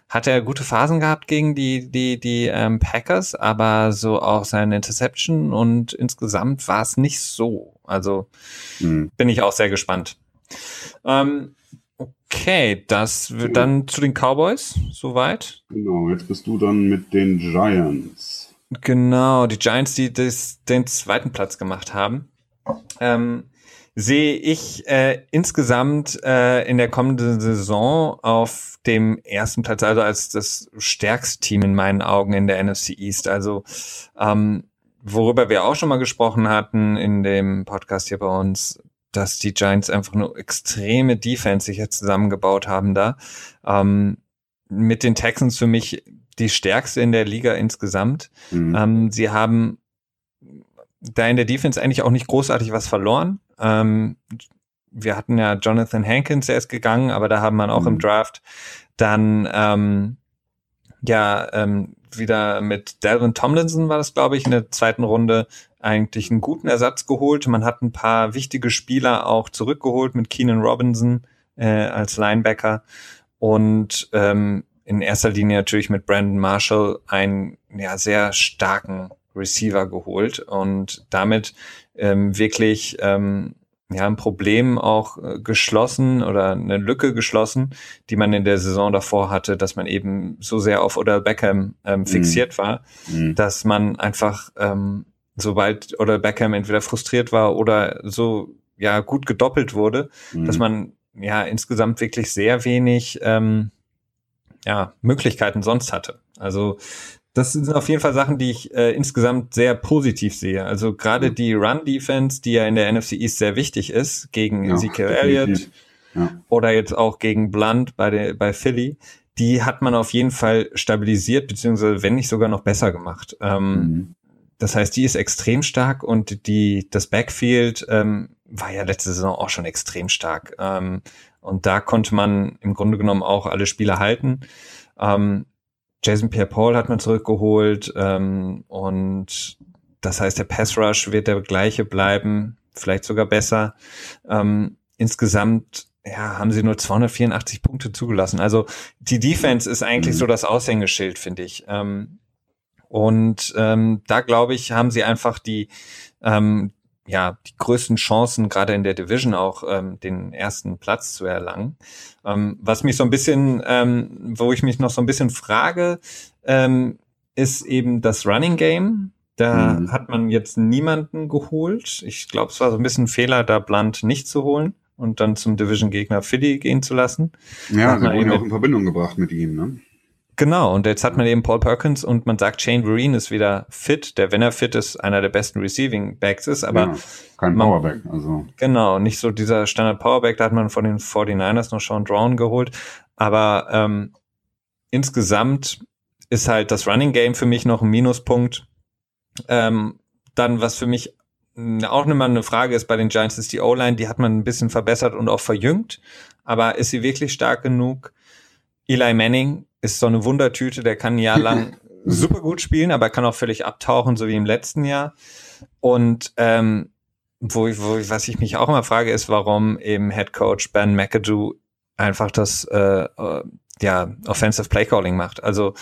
hat er gute Phasen gehabt gegen die, die, die ähm, Packers, aber so auch seine Interception und insgesamt war es nicht so. Also mhm. bin ich auch sehr gespannt. Ähm, okay, das wird dann zu den Cowboys, soweit. Genau, jetzt bist du dann mit den Giants. Genau, die Giants, die das, den zweiten Platz gemacht haben. Ähm, sehe ich äh, insgesamt äh, in der kommenden Saison auf dem ersten Platz, also als das stärkste Team in meinen Augen in der NFC East. Also ähm, worüber wir auch schon mal gesprochen hatten in dem Podcast hier bei uns, dass die Giants einfach eine extreme Defense sich jetzt zusammengebaut haben da. Ähm, mit den Texans für mich die stärkste in der Liga insgesamt. Mhm. Ähm, sie haben da in der Defense eigentlich auch nicht großartig was verloren. Ähm, wir hatten ja Jonathan Hankins, der ist gegangen, aber da haben man auch mhm. im Draft dann ähm, ja ähm, wieder mit Delvin Tomlinson war das, glaube ich, in der zweiten Runde eigentlich einen guten Ersatz geholt. Man hat ein paar wichtige Spieler auch zurückgeholt mit Keenan Robinson äh, als Linebacker und ähm, in erster Linie natürlich mit Brandon Marshall einen ja, sehr starken Receiver geholt und damit ähm, wirklich ähm, ja ein Problem auch äh, geschlossen oder eine Lücke geschlossen, die man in der Saison davor hatte, dass man eben so sehr auf Odell Beckham ähm, mhm. fixiert war, mm. dass man einfach ähm, sobald Odell Beckham entweder frustriert war oder so ja gut gedoppelt wurde, mm. dass man ja insgesamt wirklich sehr wenig ähm, ja Möglichkeiten sonst hatte. Also das sind auf jeden Fall Sachen, die ich äh, insgesamt sehr positiv sehe. Also gerade mhm. die Run-Defense, die ja in der NFC East sehr wichtig ist, gegen ja, Ezekiel Elliott ja. oder jetzt auch gegen Blunt bei, der, bei Philly, die hat man auf jeden Fall stabilisiert, beziehungsweise wenn nicht sogar noch besser gemacht. Ähm, mhm. Das heißt, die ist extrem stark und die, das Backfield ähm, war ja letzte Saison auch schon extrem stark. Ähm, und da konnte man im Grunde genommen auch alle Spieler halten. Ähm, Jason Pierre-Paul hat man zurückgeholt ähm, und das heißt, der Pass Rush wird der gleiche bleiben, vielleicht sogar besser. Ähm, insgesamt ja, haben sie nur 284 Punkte zugelassen. Also die Defense ist eigentlich mhm. so das Aushängeschild, finde ich. Ähm, und ähm, da glaube ich, haben sie einfach die ähm, ja die größten Chancen, gerade in der Division auch ähm, den ersten Platz zu erlangen. Ähm, was mich so ein bisschen, ähm, wo ich mich noch so ein bisschen frage, ähm, ist eben das Running Game. Da mhm. hat man jetzt niemanden geholt. Ich glaube, es war so ein bisschen ein Fehler, da Blunt nicht zu holen und dann zum Division-Gegner Philly gehen zu lassen. Ja, sie wurden auch in Verbindung gebracht mit ihm, ne? Genau, und jetzt hat man eben Paul Perkins und man sagt, Shane Vereen ist wieder fit, der, wenn er fit ist, einer der besten Receiving Backs ist, aber. Ja, kein Powerback, also. Genau, nicht so dieser Standard Powerback, da hat man von den 49ers noch Sean Drown geholt, aber ähm, insgesamt ist halt das Running Game für mich noch ein Minuspunkt. Ähm, dann, was für mich auch immer eine Frage ist bei den Giants, ist die O-Line, die hat man ein bisschen verbessert und auch verjüngt, aber ist sie wirklich stark genug? Eli Manning ist so eine Wundertüte, der kann ein Jahr lang super gut spielen, aber kann auch völlig abtauchen, so wie im letzten Jahr. Und ähm, wo, wo was ich mich auch immer frage, ist, warum eben Head Coach Ben McAdoo einfach das äh, äh, ja Offensive Play Calling macht. Also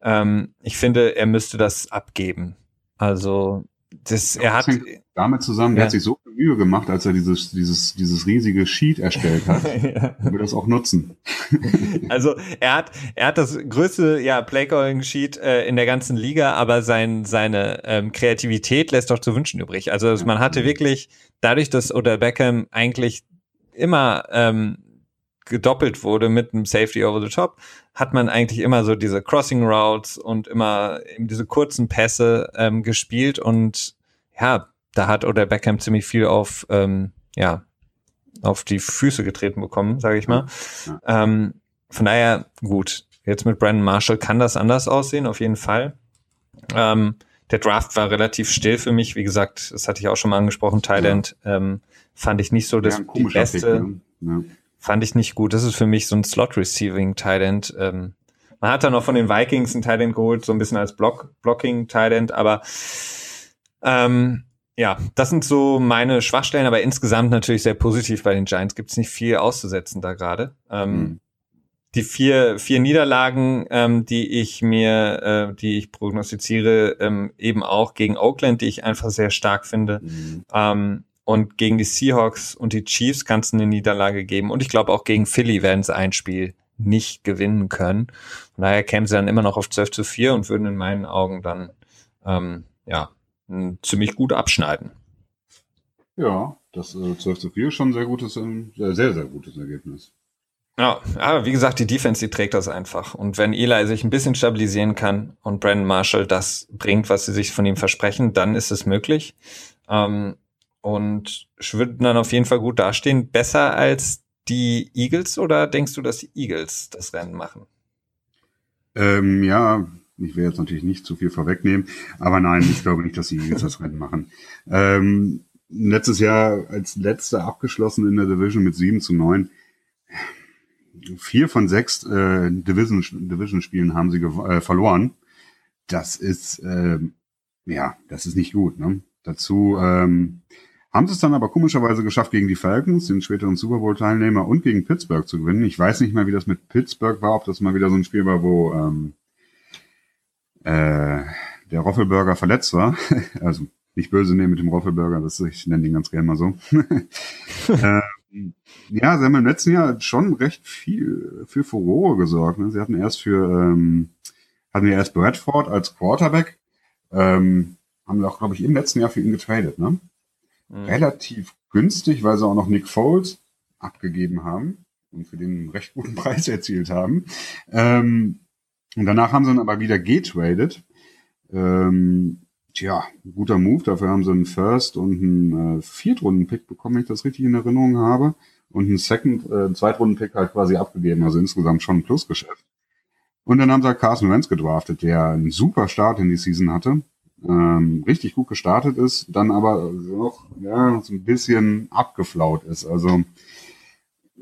ähm, ich finde, er müsste das abgeben. Also das, er hat damit zusammen, der hat sich so Mühe gemacht, als er dieses, dieses, dieses riesige Sheet erstellt hat. ja. will das auch nutzen. also er hat, er hat das größte ja, Playcalling-Sheet äh, in der ganzen Liga, aber sein, seine ähm, Kreativität lässt doch zu wünschen übrig. Also man hatte wirklich, dadurch, dass Odell Beckham eigentlich immer ähm, gedoppelt wurde mit einem Safety over the top, hat man eigentlich immer so diese Crossing Routes und immer eben diese kurzen Pässe ähm, gespielt und ja, da hat oder Beckham ziemlich viel auf, ähm, ja, auf die Füße getreten bekommen, sage ich mal. Ja. Ähm, von daher, gut, jetzt mit Brandon Marshall kann das anders aussehen, auf jeden Fall. Ähm, der Draft war relativ still für mich, wie gesagt, das hatte ich auch schon mal angesprochen, Thailand ja. ähm, fand ich nicht so das ja, die beste, ne? fand ich nicht gut. Das ist für mich so ein Slot-Receiving Thailand. Ähm, man hat dann noch von den Vikings ein Thailand geholt, so ein bisschen als Block Blocking Thailand, aber ähm, ja, das sind so meine Schwachstellen, aber insgesamt natürlich sehr positiv bei den Giants. Gibt es nicht viel auszusetzen da gerade. Ähm, mhm. Die vier, vier Niederlagen, ähm, die ich mir, äh, die ich prognostiziere, ähm, eben auch gegen Oakland, die ich einfach sehr stark finde. Mhm. Und gegen die Seahawks und die Chiefs kann es eine Niederlage geben. Und ich glaube auch gegen Philly werden sie ein Spiel nicht gewinnen können. Von daher kämen sie dann immer noch auf 12 zu 4 und würden in meinen Augen dann ähm, ja ziemlich gut abschneiden. Ja, das äh, 12 zu 4 ist schon ein sehr gutes, äh, sehr, sehr gutes Ergebnis. Ja, aber wie gesagt, die Defense, die trägt das einfach. Und wenn Eli sich ein bisschen stabilisieren kann und Brandon Marshall das bringt, was sie sich von ihm versprechen, dann ist es möglich. Ähm, und würden dann auf jeden Fall gut dastehen. Besser als die Eagles oder denkst du, dass die Eagles das Rennen machen? Ähm, ja, ich will jetzt natürlich nicht zu viel vorwegnehmen, aber nein, ich glaube nicht, dass die Eagles das Rennen machen. Ähm, letztes Jahr als letzter abgeschlossen in der Division mit 7 zu 9. Vier von sechs äh, Division, Division-Spielen haben sie äh, verloren. Das ist, äh, ja, das ist nicht gut. Ne? Dazu ähm, haben sie es dann aber komischerweise geschafft, gegen die Falcons, den späteren Super Bowl-Teilnehmer, und gegen Pittsburgh zu gewinnen. Ich weiß nicht mehr, wie das mit Pittsburgh war, ob das mal wieder so ein Spiel war, wo ähm, äh, der Roffelburger verletzt war. also nicht böse nehmen mit dem Roffelburger, das ich nenne ihn ganz gerne mal so. ähm, ja, sie haben im letzten Jahr schon recht viel für Furore gesorgt. Ne? Sie hatten erst für ähm, hatten wir erst Bradford als Quarterback, ähm, haben wir auch, glaube ich, im letzten Jahr für ihn getradet, ne? Mhm. Relativ günstig, weil sie auch noch Nick Foles abgegeben haben und für den einen recht guten Preis erzielt haben. Ähm, und danach haben sie ihn aber wieder getradet. Ähm, tja, guter Move. Dafür haben sie einen First und einen äh, Viertrunden-Pick bekommen, wenn ich das richtig in Erinnerung habe. Und einen Second, äh, Zweitrunden-Pick halt quasi abgegeben. Also insgesamt schon ein Plusgeschäft. Und dann haben sie halt Carson Wentz gedraftet, der einen super Start in die Season hatte. Ähm, richtig gut gestartet ist, dann aber noch ja, so ein bisschen abgeflaut ist. Also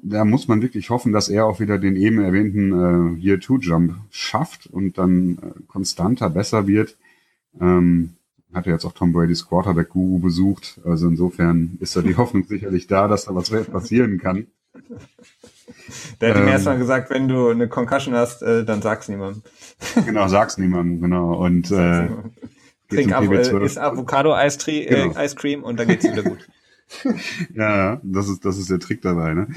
da muss man wirklich hoffen, dass er auch wieder den eben erwähnten äh, Year-Two-Jump schafft und dann äh, konstanter besser wird. Ähm, hat er jetzt auch Tom Brady's Quarterback-Guru besucht. Also insofern ist da die Hoffnung sicherlich da, dass da was passieren kann. Der hat ähm, ihm erstmal gesagt, wenn du eine Concussion hast, äh, dann sag's niemandem. genau, sag's niemandem, genau. Und äh, Trink Av äh, ist Avocado-Ice äh, genau. Cream und dann geht's wieder gut. ja, das ist, das ist der Trick dabei, ne?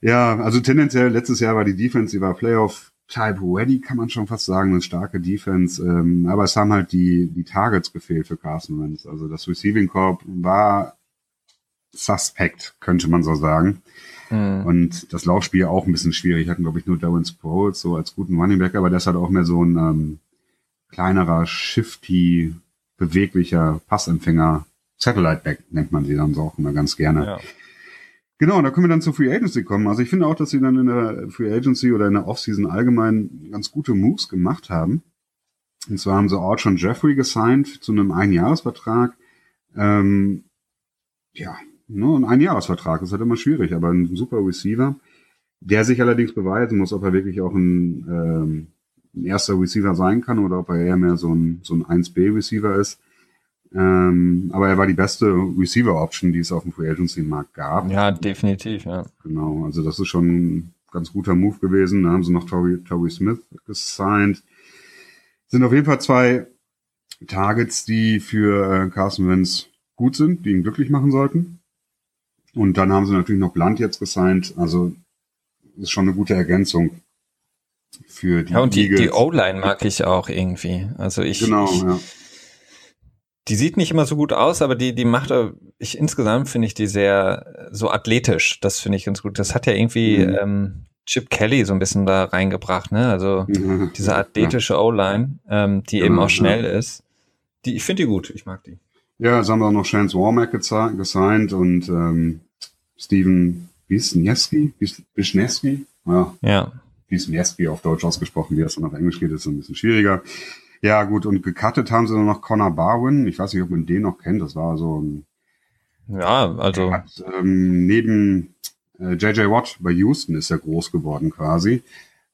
Ja, also tendenziell letztes Jahr war die Defense, die war Playoff Type ready, kann man schon fast sagen, eine starke Defense, ähm, aber es haben halt die, die Targets gefehlt für Carson Wentz. Also das Receiving Corp war suspect, könnte man so sagen. Mhm. Und das Laufspiel auch ein bisschen schwierig. Hatten, glaube ich, nur Darren Sproles so als guten Running Back, aber das hat auch mehr so ein ähm, kleinerer, shifty, beweglicher Passempfänger. Satellite Back nennt man sie dann so auch immer ganz gerne. Ja. Genau, da können wir dann zur Free Agency kommen. Also ich finde auch, dass sie dann in der Free Agency oder in der Offseason allgemein ganz gute Moves gemacht haben. Und zwar haben sie Archer Jeffrey gesigned zu einem Einjahresvertrag. Ähm, ja, ne, ein Einjahresvertrag ist halt immer schwierig, aber ein super Receiver, der sich allerdings beweisen muss, ob er wirklich auch ein, ähm, ein erster Receiver sein kann oder ob er eher mehr so ein, so ein 1B-Receiver ist. Ähm, aber er war die beste Receiver-Option, die es auf dem Free Agency-Markt gab. Ja, definitiv, ja. Genau, also das ist schon ein ganz guter Move gewesen. Da haben sie noch Tory, Tory Smith gesigned. Sind auf jeden Fall zwei Targets, die für äh, Carson Wentz gut sind, die ihn glücklich machen sollten. Und dann haben sie natürlich noch Blunt jetzt gesigned. Also ist schon eine gute Ergänzung für die Ja, und die, die O-Line mag ich auch irgendwie. Also ich, genau, ich, ja die sieht nicht immer so gut aus, aber die, die macht, ich insgesamt finde ich die sehr so athletisch. Das finde ich ganz gut. Das hat ja irgendwie mhm. ähm, Chip Kelly so ein bisschen da reingebracht, ne? Also mhm. diese athletische O-Line, ähm, die ja, eben auch schnell ja. ist. Die, ich finde die gut, ich mag die. Ja, jetzt haben wir auch noch Chance Warmack gesigned und ähm, Steven Wisniewski, Wisniewski, ja. ja. Wisniewski auf Deutsch ausgesprochen, wie das dann auf Englisch geht, ist ein bisschen schwieriger. Ja, gut, und gecuttet haben sie noch Connor Barwin. Ich weiß nicht, ob man den noch kennt. Das war so ein. Ja, also. Hat, ähm, neben äh, JJ Watt bei Houston ist er groß geworden quasi.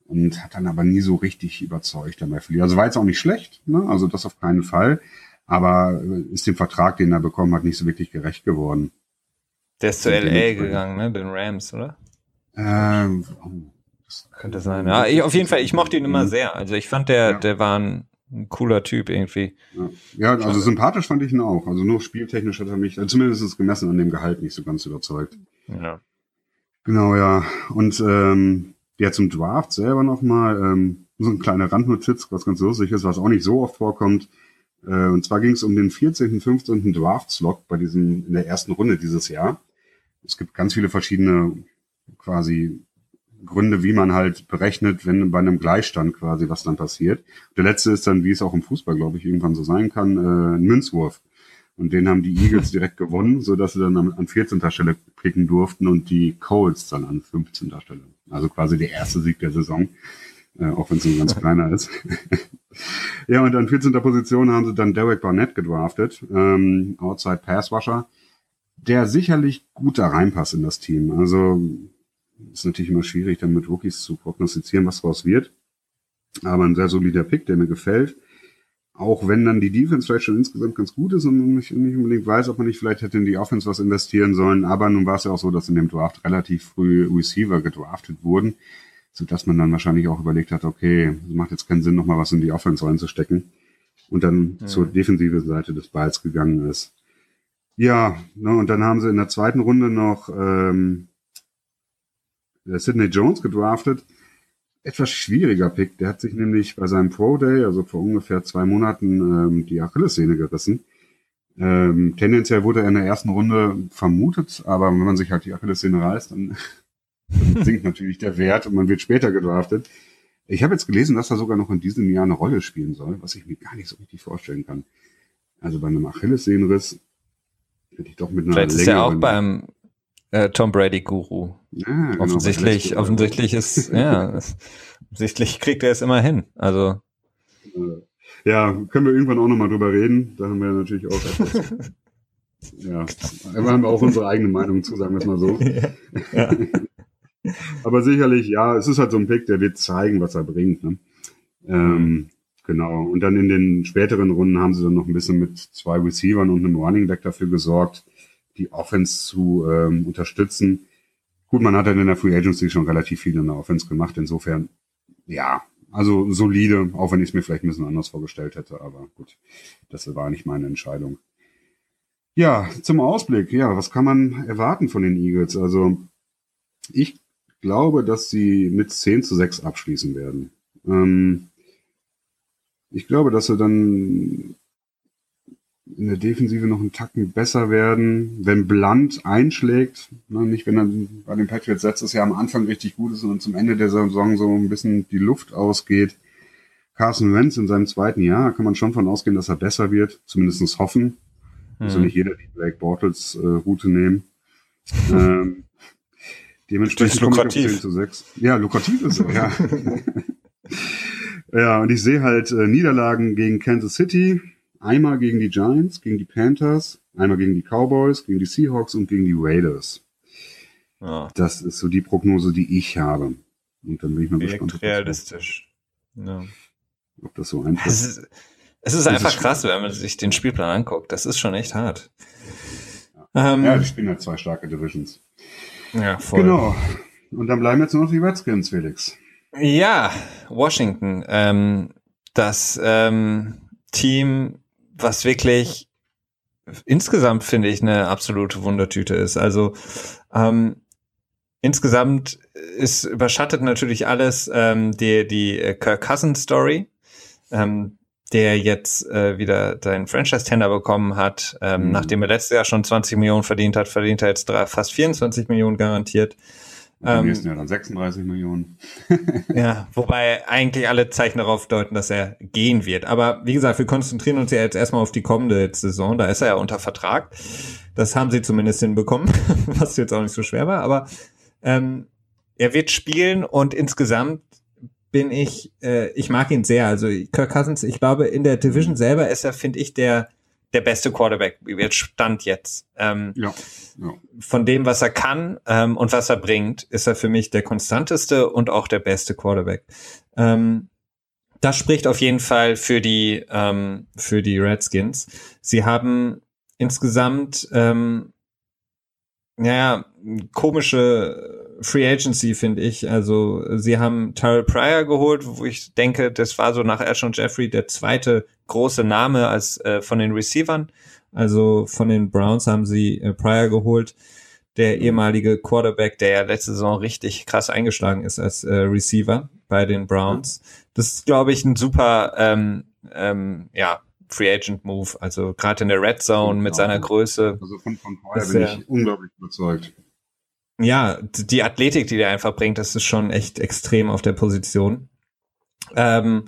Und hat dann aber nie so richtig überzeugt dabei. Also war jetzt auch nicht schlecht, ne? Also das auf keinen Fall. Aber äh, ist dem Vertrag, den er bekommen hat, nicht so wirklich gerecht geworden. Der ist zu LA gegangen, ne? Den Rams, oder? Ähm, oh, könnte sein. Ja, ich, auf jeden Fall, ich mochte ihn immer mhm. sehr. Also ich fand, der, ja. der war ein ein cooler Typ irgendwie. Ja. ja, also sympathisch fand ich ihn auch. Also nur spieltechnisch hat er mich, also zumindest gemessen an dem Gehalt, nicht so ganz überzeugt. Ja. Genau, ja. Und ähm, ja, zum Draft selber nochmal, ähm, so ein kleiner Randnotiz, was ganz lustig ist, was auch nicht so oft vorkommt. Äh, und zwar ging es um den 14., 15. Draft-Slot bei diesem, in der ersten Runde dieses Jahr. Es gibt ganz viele verschiedene quasi Gründe, wie man halt berechnet, wenn bei einem Gleichstand quasi was dann passiert. Der letzte ist dann, wie es auch im Fußball, glaube ich, irgendwann so sein kann, äh, ein Münzwurf. Und den haben die Eagles direkt gewonnen, so dass sie dann an, 14. Stelle picken durften und die Colts dann an 15. Stelle. Also quasi der erste Sieg der Saison, äh, auch wenn es ein ganz kleiner ist. ja, und an 14. Position haben sie dann Derek Barnett gedraftet, ähm, Outside Pass Rusher, der sicherlich gut da reinpasst in das Team. Also ist natürlich immer schwierig, dann mit Rookies zu prognostizieren, was daraus wird. Aber ein sehr solider Pick, der mir gefällt. Auch wenn dann die Defense vielleicht schon insgesamt ganz gut ist und ich nicht unbedingt weiß, ob man nicht vielleicht hätte in die Offense was investieren sollen. Aber nun war es ja auch so, dass in dem Draft relativ früh Receiver gedraftet wurden, sodass man dann wahrscheinlich auch überlegt hat, okay, es macht jetzt keinen Sinn, nochmal was in die Offense reinzustecken. Und dann mhm. zur defensiven Seite des Balls gegangen ist. Ja, ne, und dann haben sie in der zweiten Runde noch ähm, Sidney Jones gedraftet. Etwas schwieriger Pick. Der hat sich nämlich bei seinem Pro Day, also vor ungefähr zwei Monaten, ähm, die Achillessehne gerissen. Ähm, tendenziell wurde er in der ersten Runde vermutet, aber wenn man sich halt die Achillessehne reißt, dann, dann sinkt natürlich der Wert und man wird später gedraftet. Ich habe jetzt gelesen, dass er sogar noch in diesem Jahr eine Rolle spielen soll, was ich mir gar nicht so richtig vorstellen kann. Also bei einem Achillessehnenriss hätte ich doch mit einer Vielleicht ist er auch beim äh, Tom Brady Guru. Ja, genau, offensichtlich, offensichtlich ist, ja, offensichtlich kriegt er es immer hin. Also. Ja, können wir irgendwann auch nochmal drüber reden. Da haben wir natürlich auch etwas. ja, da haben wir auch unsere eigene Meinung zu, sagen wir es mal so. Ja. Aber sicherlich, ja, es ist halt so ein Pick, der wird zeigen, was er bringt. Ne? Ähm, genau. Und dann in den späteren Runden haben sie dann noch ein bisschen mit zwei Receivern und einem Running Back dafür gesorgt, die Offense zu ähm, unterstützen. Gut, man hat dann in der Free Agency schon relativ viel in der Offense gemacht. Insofern, ja, also solide, auch wenn ich es mir vielleicht ein bisschen anders vorgestellt hätte. Aber gut, das war nicht meine Entscheidung. Ja, zum Ausblick. Ja, was kann man erwarten von den Eagles? Also, ich glaube, dass sie mit 10 zu 6 abschließen werden. Ähm, ich glaube, dass sie dann in der Defensive noch einen Tacken besser werden, wenn Blunt einschlägt, ne, nicht wenn er bei den Patriots letztes Jahr am Anfang richtig gut ist und zum Ende der Saison so ein bisschen die Luft ausgeht. Carson Wentz in seinem zweiten Jahr, kann man schon von ausgehen, dass er besser wird, zumindest hoffen. Mhm. Also nicht jeder die Blake Bortles äh, Route nehmen. ähm, dementsprechend ist lukrativ. 10 zu 6. Ja, lukrativ ist er, ja. ja, und ich sehe halt äh, Niederlagen gegen Kansas City, Einmal gegen die Giants, gegen die Panthers, einmal gegen die Cowboys, gegen die Seahawks und gegen die Raiders. Ja. Das ist so die Prognose, die ich habe. Und dann bin ich mal Direkt gespannt. realistisch. Ja. Ob das so einfach es ist. Es ist einfach ist krass, wenn man sich den Spielplan anguckt. Das ist schon echt hart. Ja, ähm, ja die spielen halt zwei starke Divisions. Ja, voll. Genau. Und dann bleiben jetzt nur noch die Redskins, Felix. Ja, Washington. Ähm, das ähm, Team was wirklich insgesamt finde ich eine absolute Wundertüte ist. Also ähm, insgesamt ist überschattet natürlich alles ähm, die die äh, Kirk Cousins Story, ähm, der jetzt äh, wieder seinen Franchise Tender bekommen hat, ähm, mhm. nachdem er letztes Jahr schon 20 Millionen verdient hat, verdient er jetzt drei, fast 24 Millionen garantiert. Im ähm, nächsten Jahr dann 36 Millionen. ja, wobei eigentlich alle Zeichen darauf deuten, dass er gehen wird. Aber wie gesagt, wir konzentrieren uns ja jetzt erstmal auf die kommende Saison. Da ist er ja unter Vertrag. Das haben sie zumindest hinbekommen, was jetzt auch nicht so schwer war. Aber ähm, er wird spielen und insgesamt bin ich, äh, ich mag ihn sehr. Also Kirk Cousins, ich glaube, in der Division selber ist er, finde ich, der der beste Quarterback, wie jetzt stand jetzt. Ähm, ja, ja. Von dem, was er kann ähm, und was er bringt, ist er für mich der konstanteste und auch der beste Quarterback. Ähm, das spricht auf jeden Fall für die ähm, für die Redskins. Sie haben insgesamt ähm, ja komische Free Agency, finde ich. Also sie haben Terrell Pryor geholt, wo ich denke, das war so nach Ashton Jeffrey der zweite große Name als äh, von den Receivern. Also von den Browns haben sie äh, Pryor geholt, der ehemalige Quarterback, der ja letzte Saison richtig krass eingeschlagen ist als äh, Receiver bei den Browns. Das ist, glaube ich, ein super ähm, ähm, ja, Free Agent Move. Also gerade in der Red Zone mit seiner Größe. Also von, von Pryor bin ich unglaublich überzeugt ja, die Athletik, die der einfach bringt, das ist schon echt extrem auf der Position. Ähm,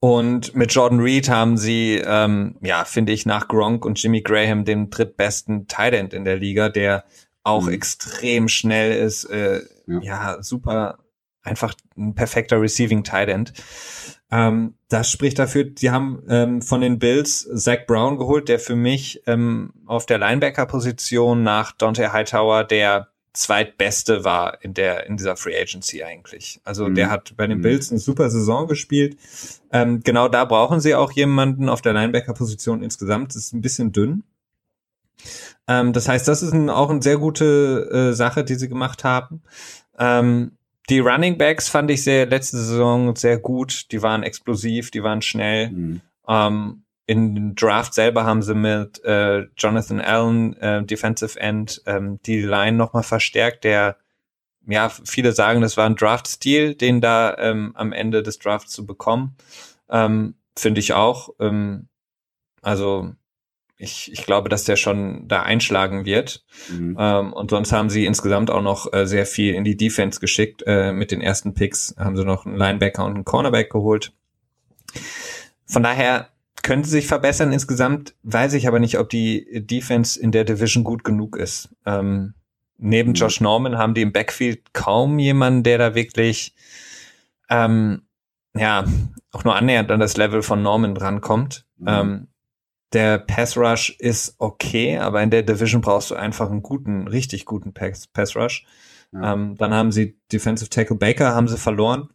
und mit Jordan Reed haben sie, ähm, ja, finde ich, nach Gronk und Jimmy Graham den drittbesten Tight End in der Liga, der auch mhm. extrem schnell ist, äh, ja. ja. super, einfach ein perfekter Receiving Tight End. Ähm, das spricht dafür, die haben ähm, von den Bills Zach Brown geholt, der für mich ähm, auf der Linebacker-Position nach Dante Hightower der zweitbeste war in der in dieser Free Agency eigentlich. Also mhm. der hat bei den mhm. Bills eine super Saison gespielt. Ähm, genau da brauchen sie auch jemanden auf der Linebacker-Position insgesamt. Das ist ein bisschen dünn. Ähm, das heißt, das ist ein, auch eine sehr gute äh, Sache, die sie gemacht haben. Ähm, die Running Backs fand ich sehr letzte Saison sehr gut. Die waren explosiv, die waren schnell. Mhm. In den Draft selber haben sie mit äh, Jonathan Allen, äh, Defensive End, ähm, die Line nochmal verstärkt, der, ja, viele sagen, das war ein Draft-Stil, den da ähm, am Ende des Drafts zu bekommen. Ähm, Finde ich auch. Ähm, also ich, ich glaube, dass der schon da einschlagen wird. Mhm. Ähm, und sonst haben sie insgesamt auch noch äh, sehr viel in die Defense geschickt. Äh, mit den ersten Picks haben sie noch einen Linebacker und einen Cornerback geholt. Von daher könnte sich verbessern insgesamt, weiß ich aber nicht, ob die Defense in der Division gut genug ist. Ähm, neben mhm. Josh Norman haben die im Backfield kaum jemanden, der da wirklich ähm, ja auch nur annähernd an das Level von Norman drankommt. Mhm. Ähm, der Pass Rush ist okay, aber in der Division brauchst du einfach einen guten, richtig guten Pass, Pass Rush. Ja. Ähm, dann haben sie Defensive Tackle Baker haben sie verloren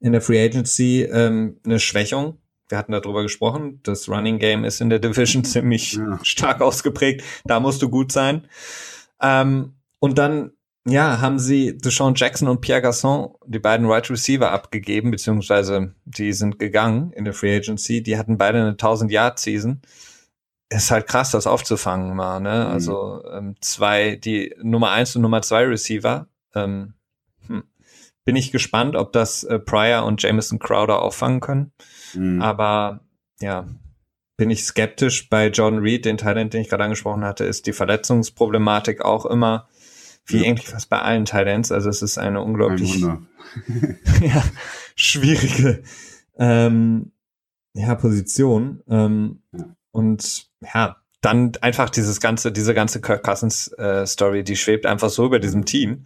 in der Free Agency ähm, eine Schwächung wir hatten darüber gesprochen, das Running Game ist in der Division ziemlich ja. stark ausgeprägt. Da musst du gut sein. Ähm, und dann, ja, haben sie Deshaun Jackson und Pierre Gasson, die beiden Right Receiver, abgegeben, beziehungsweise die sind gegangen in der Free Agency. Die hatten beide eine 1000-Yard-Season. Ist halt krass, das aufzufangen mal, ne? Mhm. Also ähm, zwei, die Nummer eins und Nummer zwei Receiver. Ähm, hm. Bin ich gespannt, ob das äh, Pryor und Jameson Crowder auffangen können. Mhm. Aber ja, bin ich skeptisch bei John Reed, den Talent, den ich gerade angesprochen hatte, ist die Verletzungsproblematik auch immer wie ja. eigentlich fast bei allen Talents. Also es ist eine unglaublich ja, schwierige ähm, ja, Position. Ähm, ja. Und ja, dann einfach dieses ganze, diese ganze Kirk Cousins äh, Story, die schwebt einfach so über diesem Team,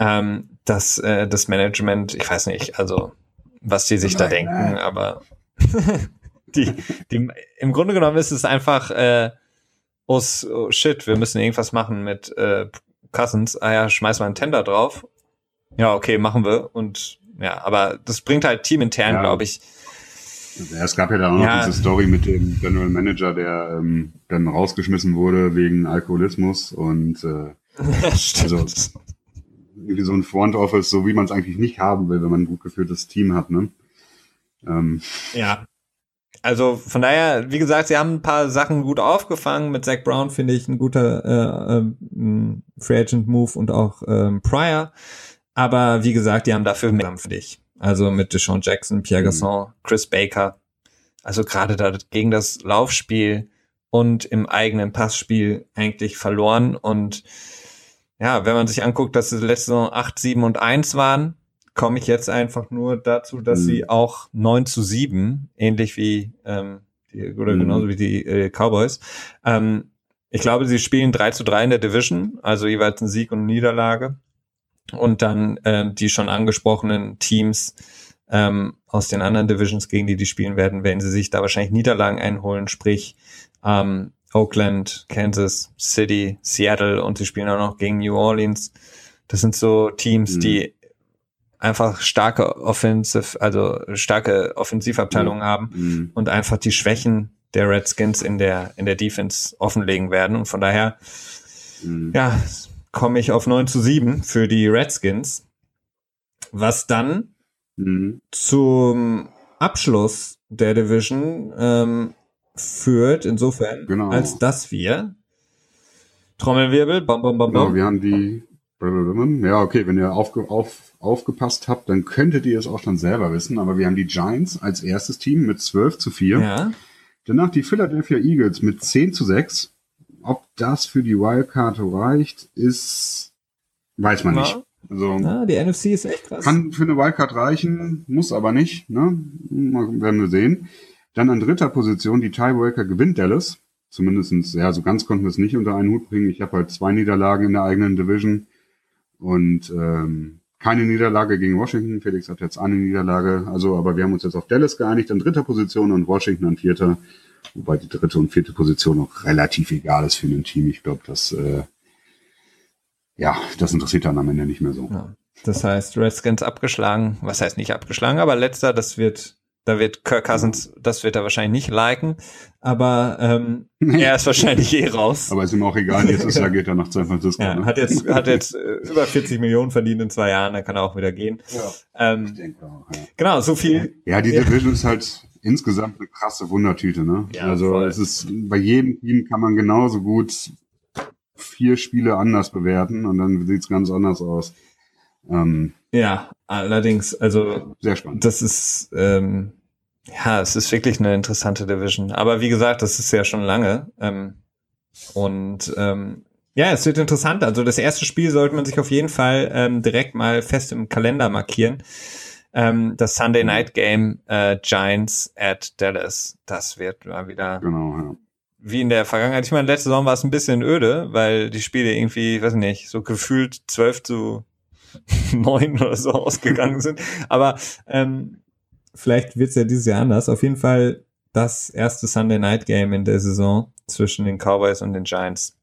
ähm, dass äh, das Management, ich weiß nicht, also was die sich nein, da denken, nein. aber die, die, im Grunde genommen ist es einfach, äh, oh, oh shit, wir müssen irgendwas machen mit äh, Cousins. Ah ja, schmeiß mal einen Tender drauf. Ja, okay, machen wir. Und ja, aber das bringt halt teamintern, ja. glaube ich. Es gab ja dann auch ja. noch diese Story mit dem General Manager, der ähm, dann rausgeschmissen wurde wegen Alkoholismus und äh, also irgendwie so ein Front Office, so wie man es eigentlich nicht haben will, wenn man ein gut geführtes Team hat, ne? Ähm, ja, also von daher, wie gesagt, sie haben ein paar Sachen gut aufgefangen. Mit Zach Brown finde ich ein guter äh, äh, Free Agent Move und auch ähm, Pryor. Aber wie gesagt, die haben dafür mehr für dich. Also mit Deshaun Jackson, Pierre mhm. Gasson, mhm. Chris Baker. Also gerade da gegen das Laufspiel und im eigenen Passspiel eigentlich verloren. Und ja, wenn man sich anguckt, dass es letzte Saison 8, 7 und 1 waren, komme ich jetzt einfach nur dazu, dass mhm. sie auch 9 zu 7, ähnlich wie ähm, die, oder mhm. genauso wie die äh, Cowboys. Ähm, ich glaube, sie spielen 3 zu 3 in der Division, also jeweils ein Sieg und eine Niederlage. Und dann äh, die schon angesprochenen Teams ähm, aus den anderen Divisions, gegen die die spielen werden, werden sie sich da wahrscheinlich Niederlagen einholen, sprich ähm, Oakland, Kansas City, Seattle und sie spielen auch noch gegen New Orleans. Das sind so Teams, mhm. die einfach starke Offensive, also starke Offensivabteilungen mhm. haben mhm. und einfach die Schwächen der Redskins in der in der Defense offenlegen werden und von daher mhm. ja komme ich auf 9 zu 7 für die Redskins, was dann mhm. zum Abschluss der Division ähm, führt, insofern, genau. als dass wir Trommelwirbel, bom, bom, bom, bom. Genau, wir haben die ja, okay, wenn ihr aufge auf, aufgepasst habt, dann könntet ihr es auch schon selber wissen, aber wir haben die Giants als erstes Team mit 12 zu 4. Ja. Danach die Philadelphia Eagles mit 10 zu 6. Ob das für die Wildcard reicht, ist, weiß man ja. nicht. Also, Na, die NFC ist echt krass. Kann für eine Wildcard reichen, muss aber nicht, ne? Werden wir sehen. Dann an dritter Position, die Tiebreaker gewinnt Dallas. Zumindestens, ja, so ganz konnten wir es nicht unter einen Hut bringen. Ich habe halt zwei Niederlagen in der eigenen Division. Und ähm, keine Niederlage gegen Washington. Felix hat jetzt eine Niederlage. Also, aber wir haben uns jetzt auf Dallas geeinigt an dritter Position und Washington an vierter. Wobei die dritte und vierte Position auch relativ egal ist für ein Team. Ich glaube, das, äh, ja, das interessiert dann am Ende nicht mehr so. Ja. Das heißt, Redskins abgeschlagen. Was heißt nicht abgeschlagen, aber letzter, das wird da wird Kirk Cousins, das wird er wahrscheinlich nicht liken, aber ähm, er ist wahrscheinlich eh raus. Aber ist ihm auch egal, nächstes Jahr geht er nach San Francisco. Ja, ne? Hat jetzt, hat jetzt äh, über 40 Millionen verdient in zwei Jahren, dann kann er auch wieder gehen. Ja, ähm, ich denke auch, ja. Genau, so viel. Ja, die Division ist halt insgesamt eine krasse Wundertüte, ne? Ja, also voll. es ist, bei jedem Team kann man genauso gut vier Spiele anders bewerten und dann sieht's ganz anders aus. Ähm, ja, allerdings, also sehr spannend. Das ist ähm, ja, es ist wirklich eine interessante Division. Aber wie gesagt, das ist ja schon lange. Ähm, und ähm, ja, es wird interessant. Also das erste Spiel sollte man sich auf jeden Fall ähm, direkt mal fest im Kalender markieren. Ähm, das Sunday Night Game äh, Giants at Dallas. Das wird mal wieder genau, ja. wie in der Vergangenheit. Ich meine, letzte Saison war es ein bisschen öde, weil die Spiele irgendwie, weiß nicht, so gefühlt 12 zu neun oder so ausgegangen sind. Aber ähm, vielleicht wird es ja dieses Jahr anders. Auf jeden Fall das erste Sunday Night Game in der Saison zwischen den Cowboys und den Giants.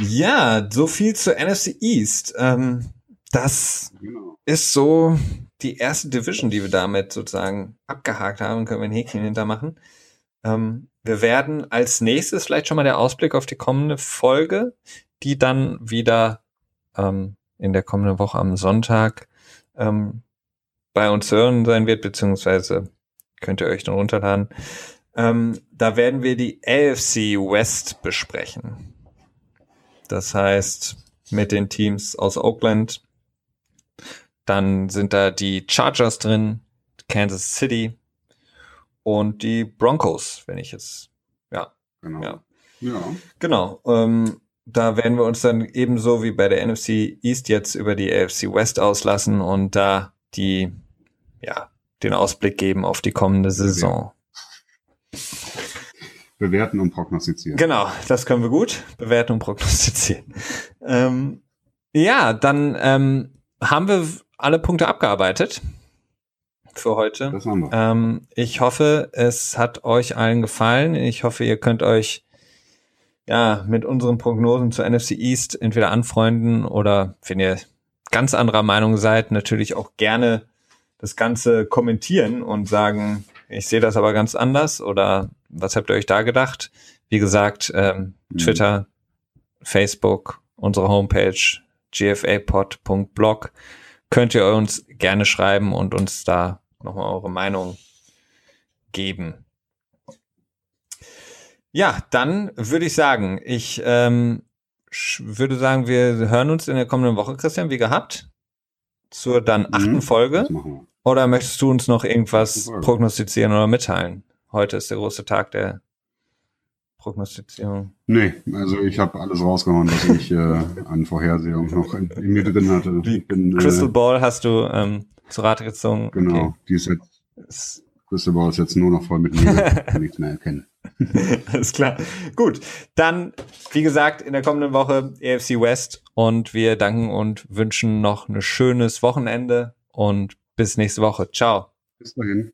Ja, so viel zur NFC East. Ähm, das ist so die erste Division, die wir damit sozusagen abgehakt haben, können wir ein Häkchen hintermachen. Ähm, wir werden als nächstes vielleicht schon mal der Ausblick auf die kommende Folge, die dann wieder ähm, in der kommenden Woche am Sonntag ähm, bei uns hören sein wird, beziehungsweise könnt ihr euch dann runterladen. Ähm, da werden wir die AFC West besprechen. Das heißt, mit den Teams aus Oakland. Dann sind da die Chargers drin, Kansas City und die Broncos, wenn ich jetzt, ja. Genau. Ja. ja. Genau. Ähm, da werden wir uns dann ebenso wie bei der NFC East jetzt über die AFC West auslassen und da die, ja, den Ausblick geben auf die kommende Saison. Bewerten und prognostizieren. Genau, das können wir gut. Bewerten und prognostizieren. ähm, ja, dann ähm, haben wir alle Punkte abgearbeitet für heute. Das haben wir. Ähm, ich hoffe, es hat euch allen gefallen. Ich hoffe, ihr könnt euch ja mit unseren Prognosen zur NFC East entweder anfreunden oder wenn ihr ganz anderer Meinung seid, natürlich auch gerne das Ganze kommentieren und sagen, ich sehe das aber ganz anders oder was habt ihr euch da gedacht? Wie gesagt, ähm, Mhm. Twitter, Facebook, unsere Homepage gfapod.blog könnt ihr uns gerne schreiben und uns da nochmal eure Meinung geben. Ja, dann würde ich sagen, ich ähm, würde sagen, wir hören uns in der kommenden Woche, Christian, wie gehabt, zur dann achten Mhm. Folge. Oder möchtest du uns noch irgendwas prognostizieren oder mitteilen? Heute ist der große Tag der Prognostizierung. Nee, also ich habe alles rausgehauen, was ich äh, an Vorhersehung noch in, in mir drin hatte. Die bin, Crystal äh, Ball hast du ähm, zu Rate gezogen. Genau, die ist jetzt, Okay. Crystal Ball ist jetzt nur noch voll mit Nebel, kann nichts mehr erkennen. Alles klar. Gut, dann, wie gesagt, in der kommenden Woche AFC West und wir danken und wünschen noch ein schönes Wochenende und bis nächste Woche. Ciao. Bis dahin.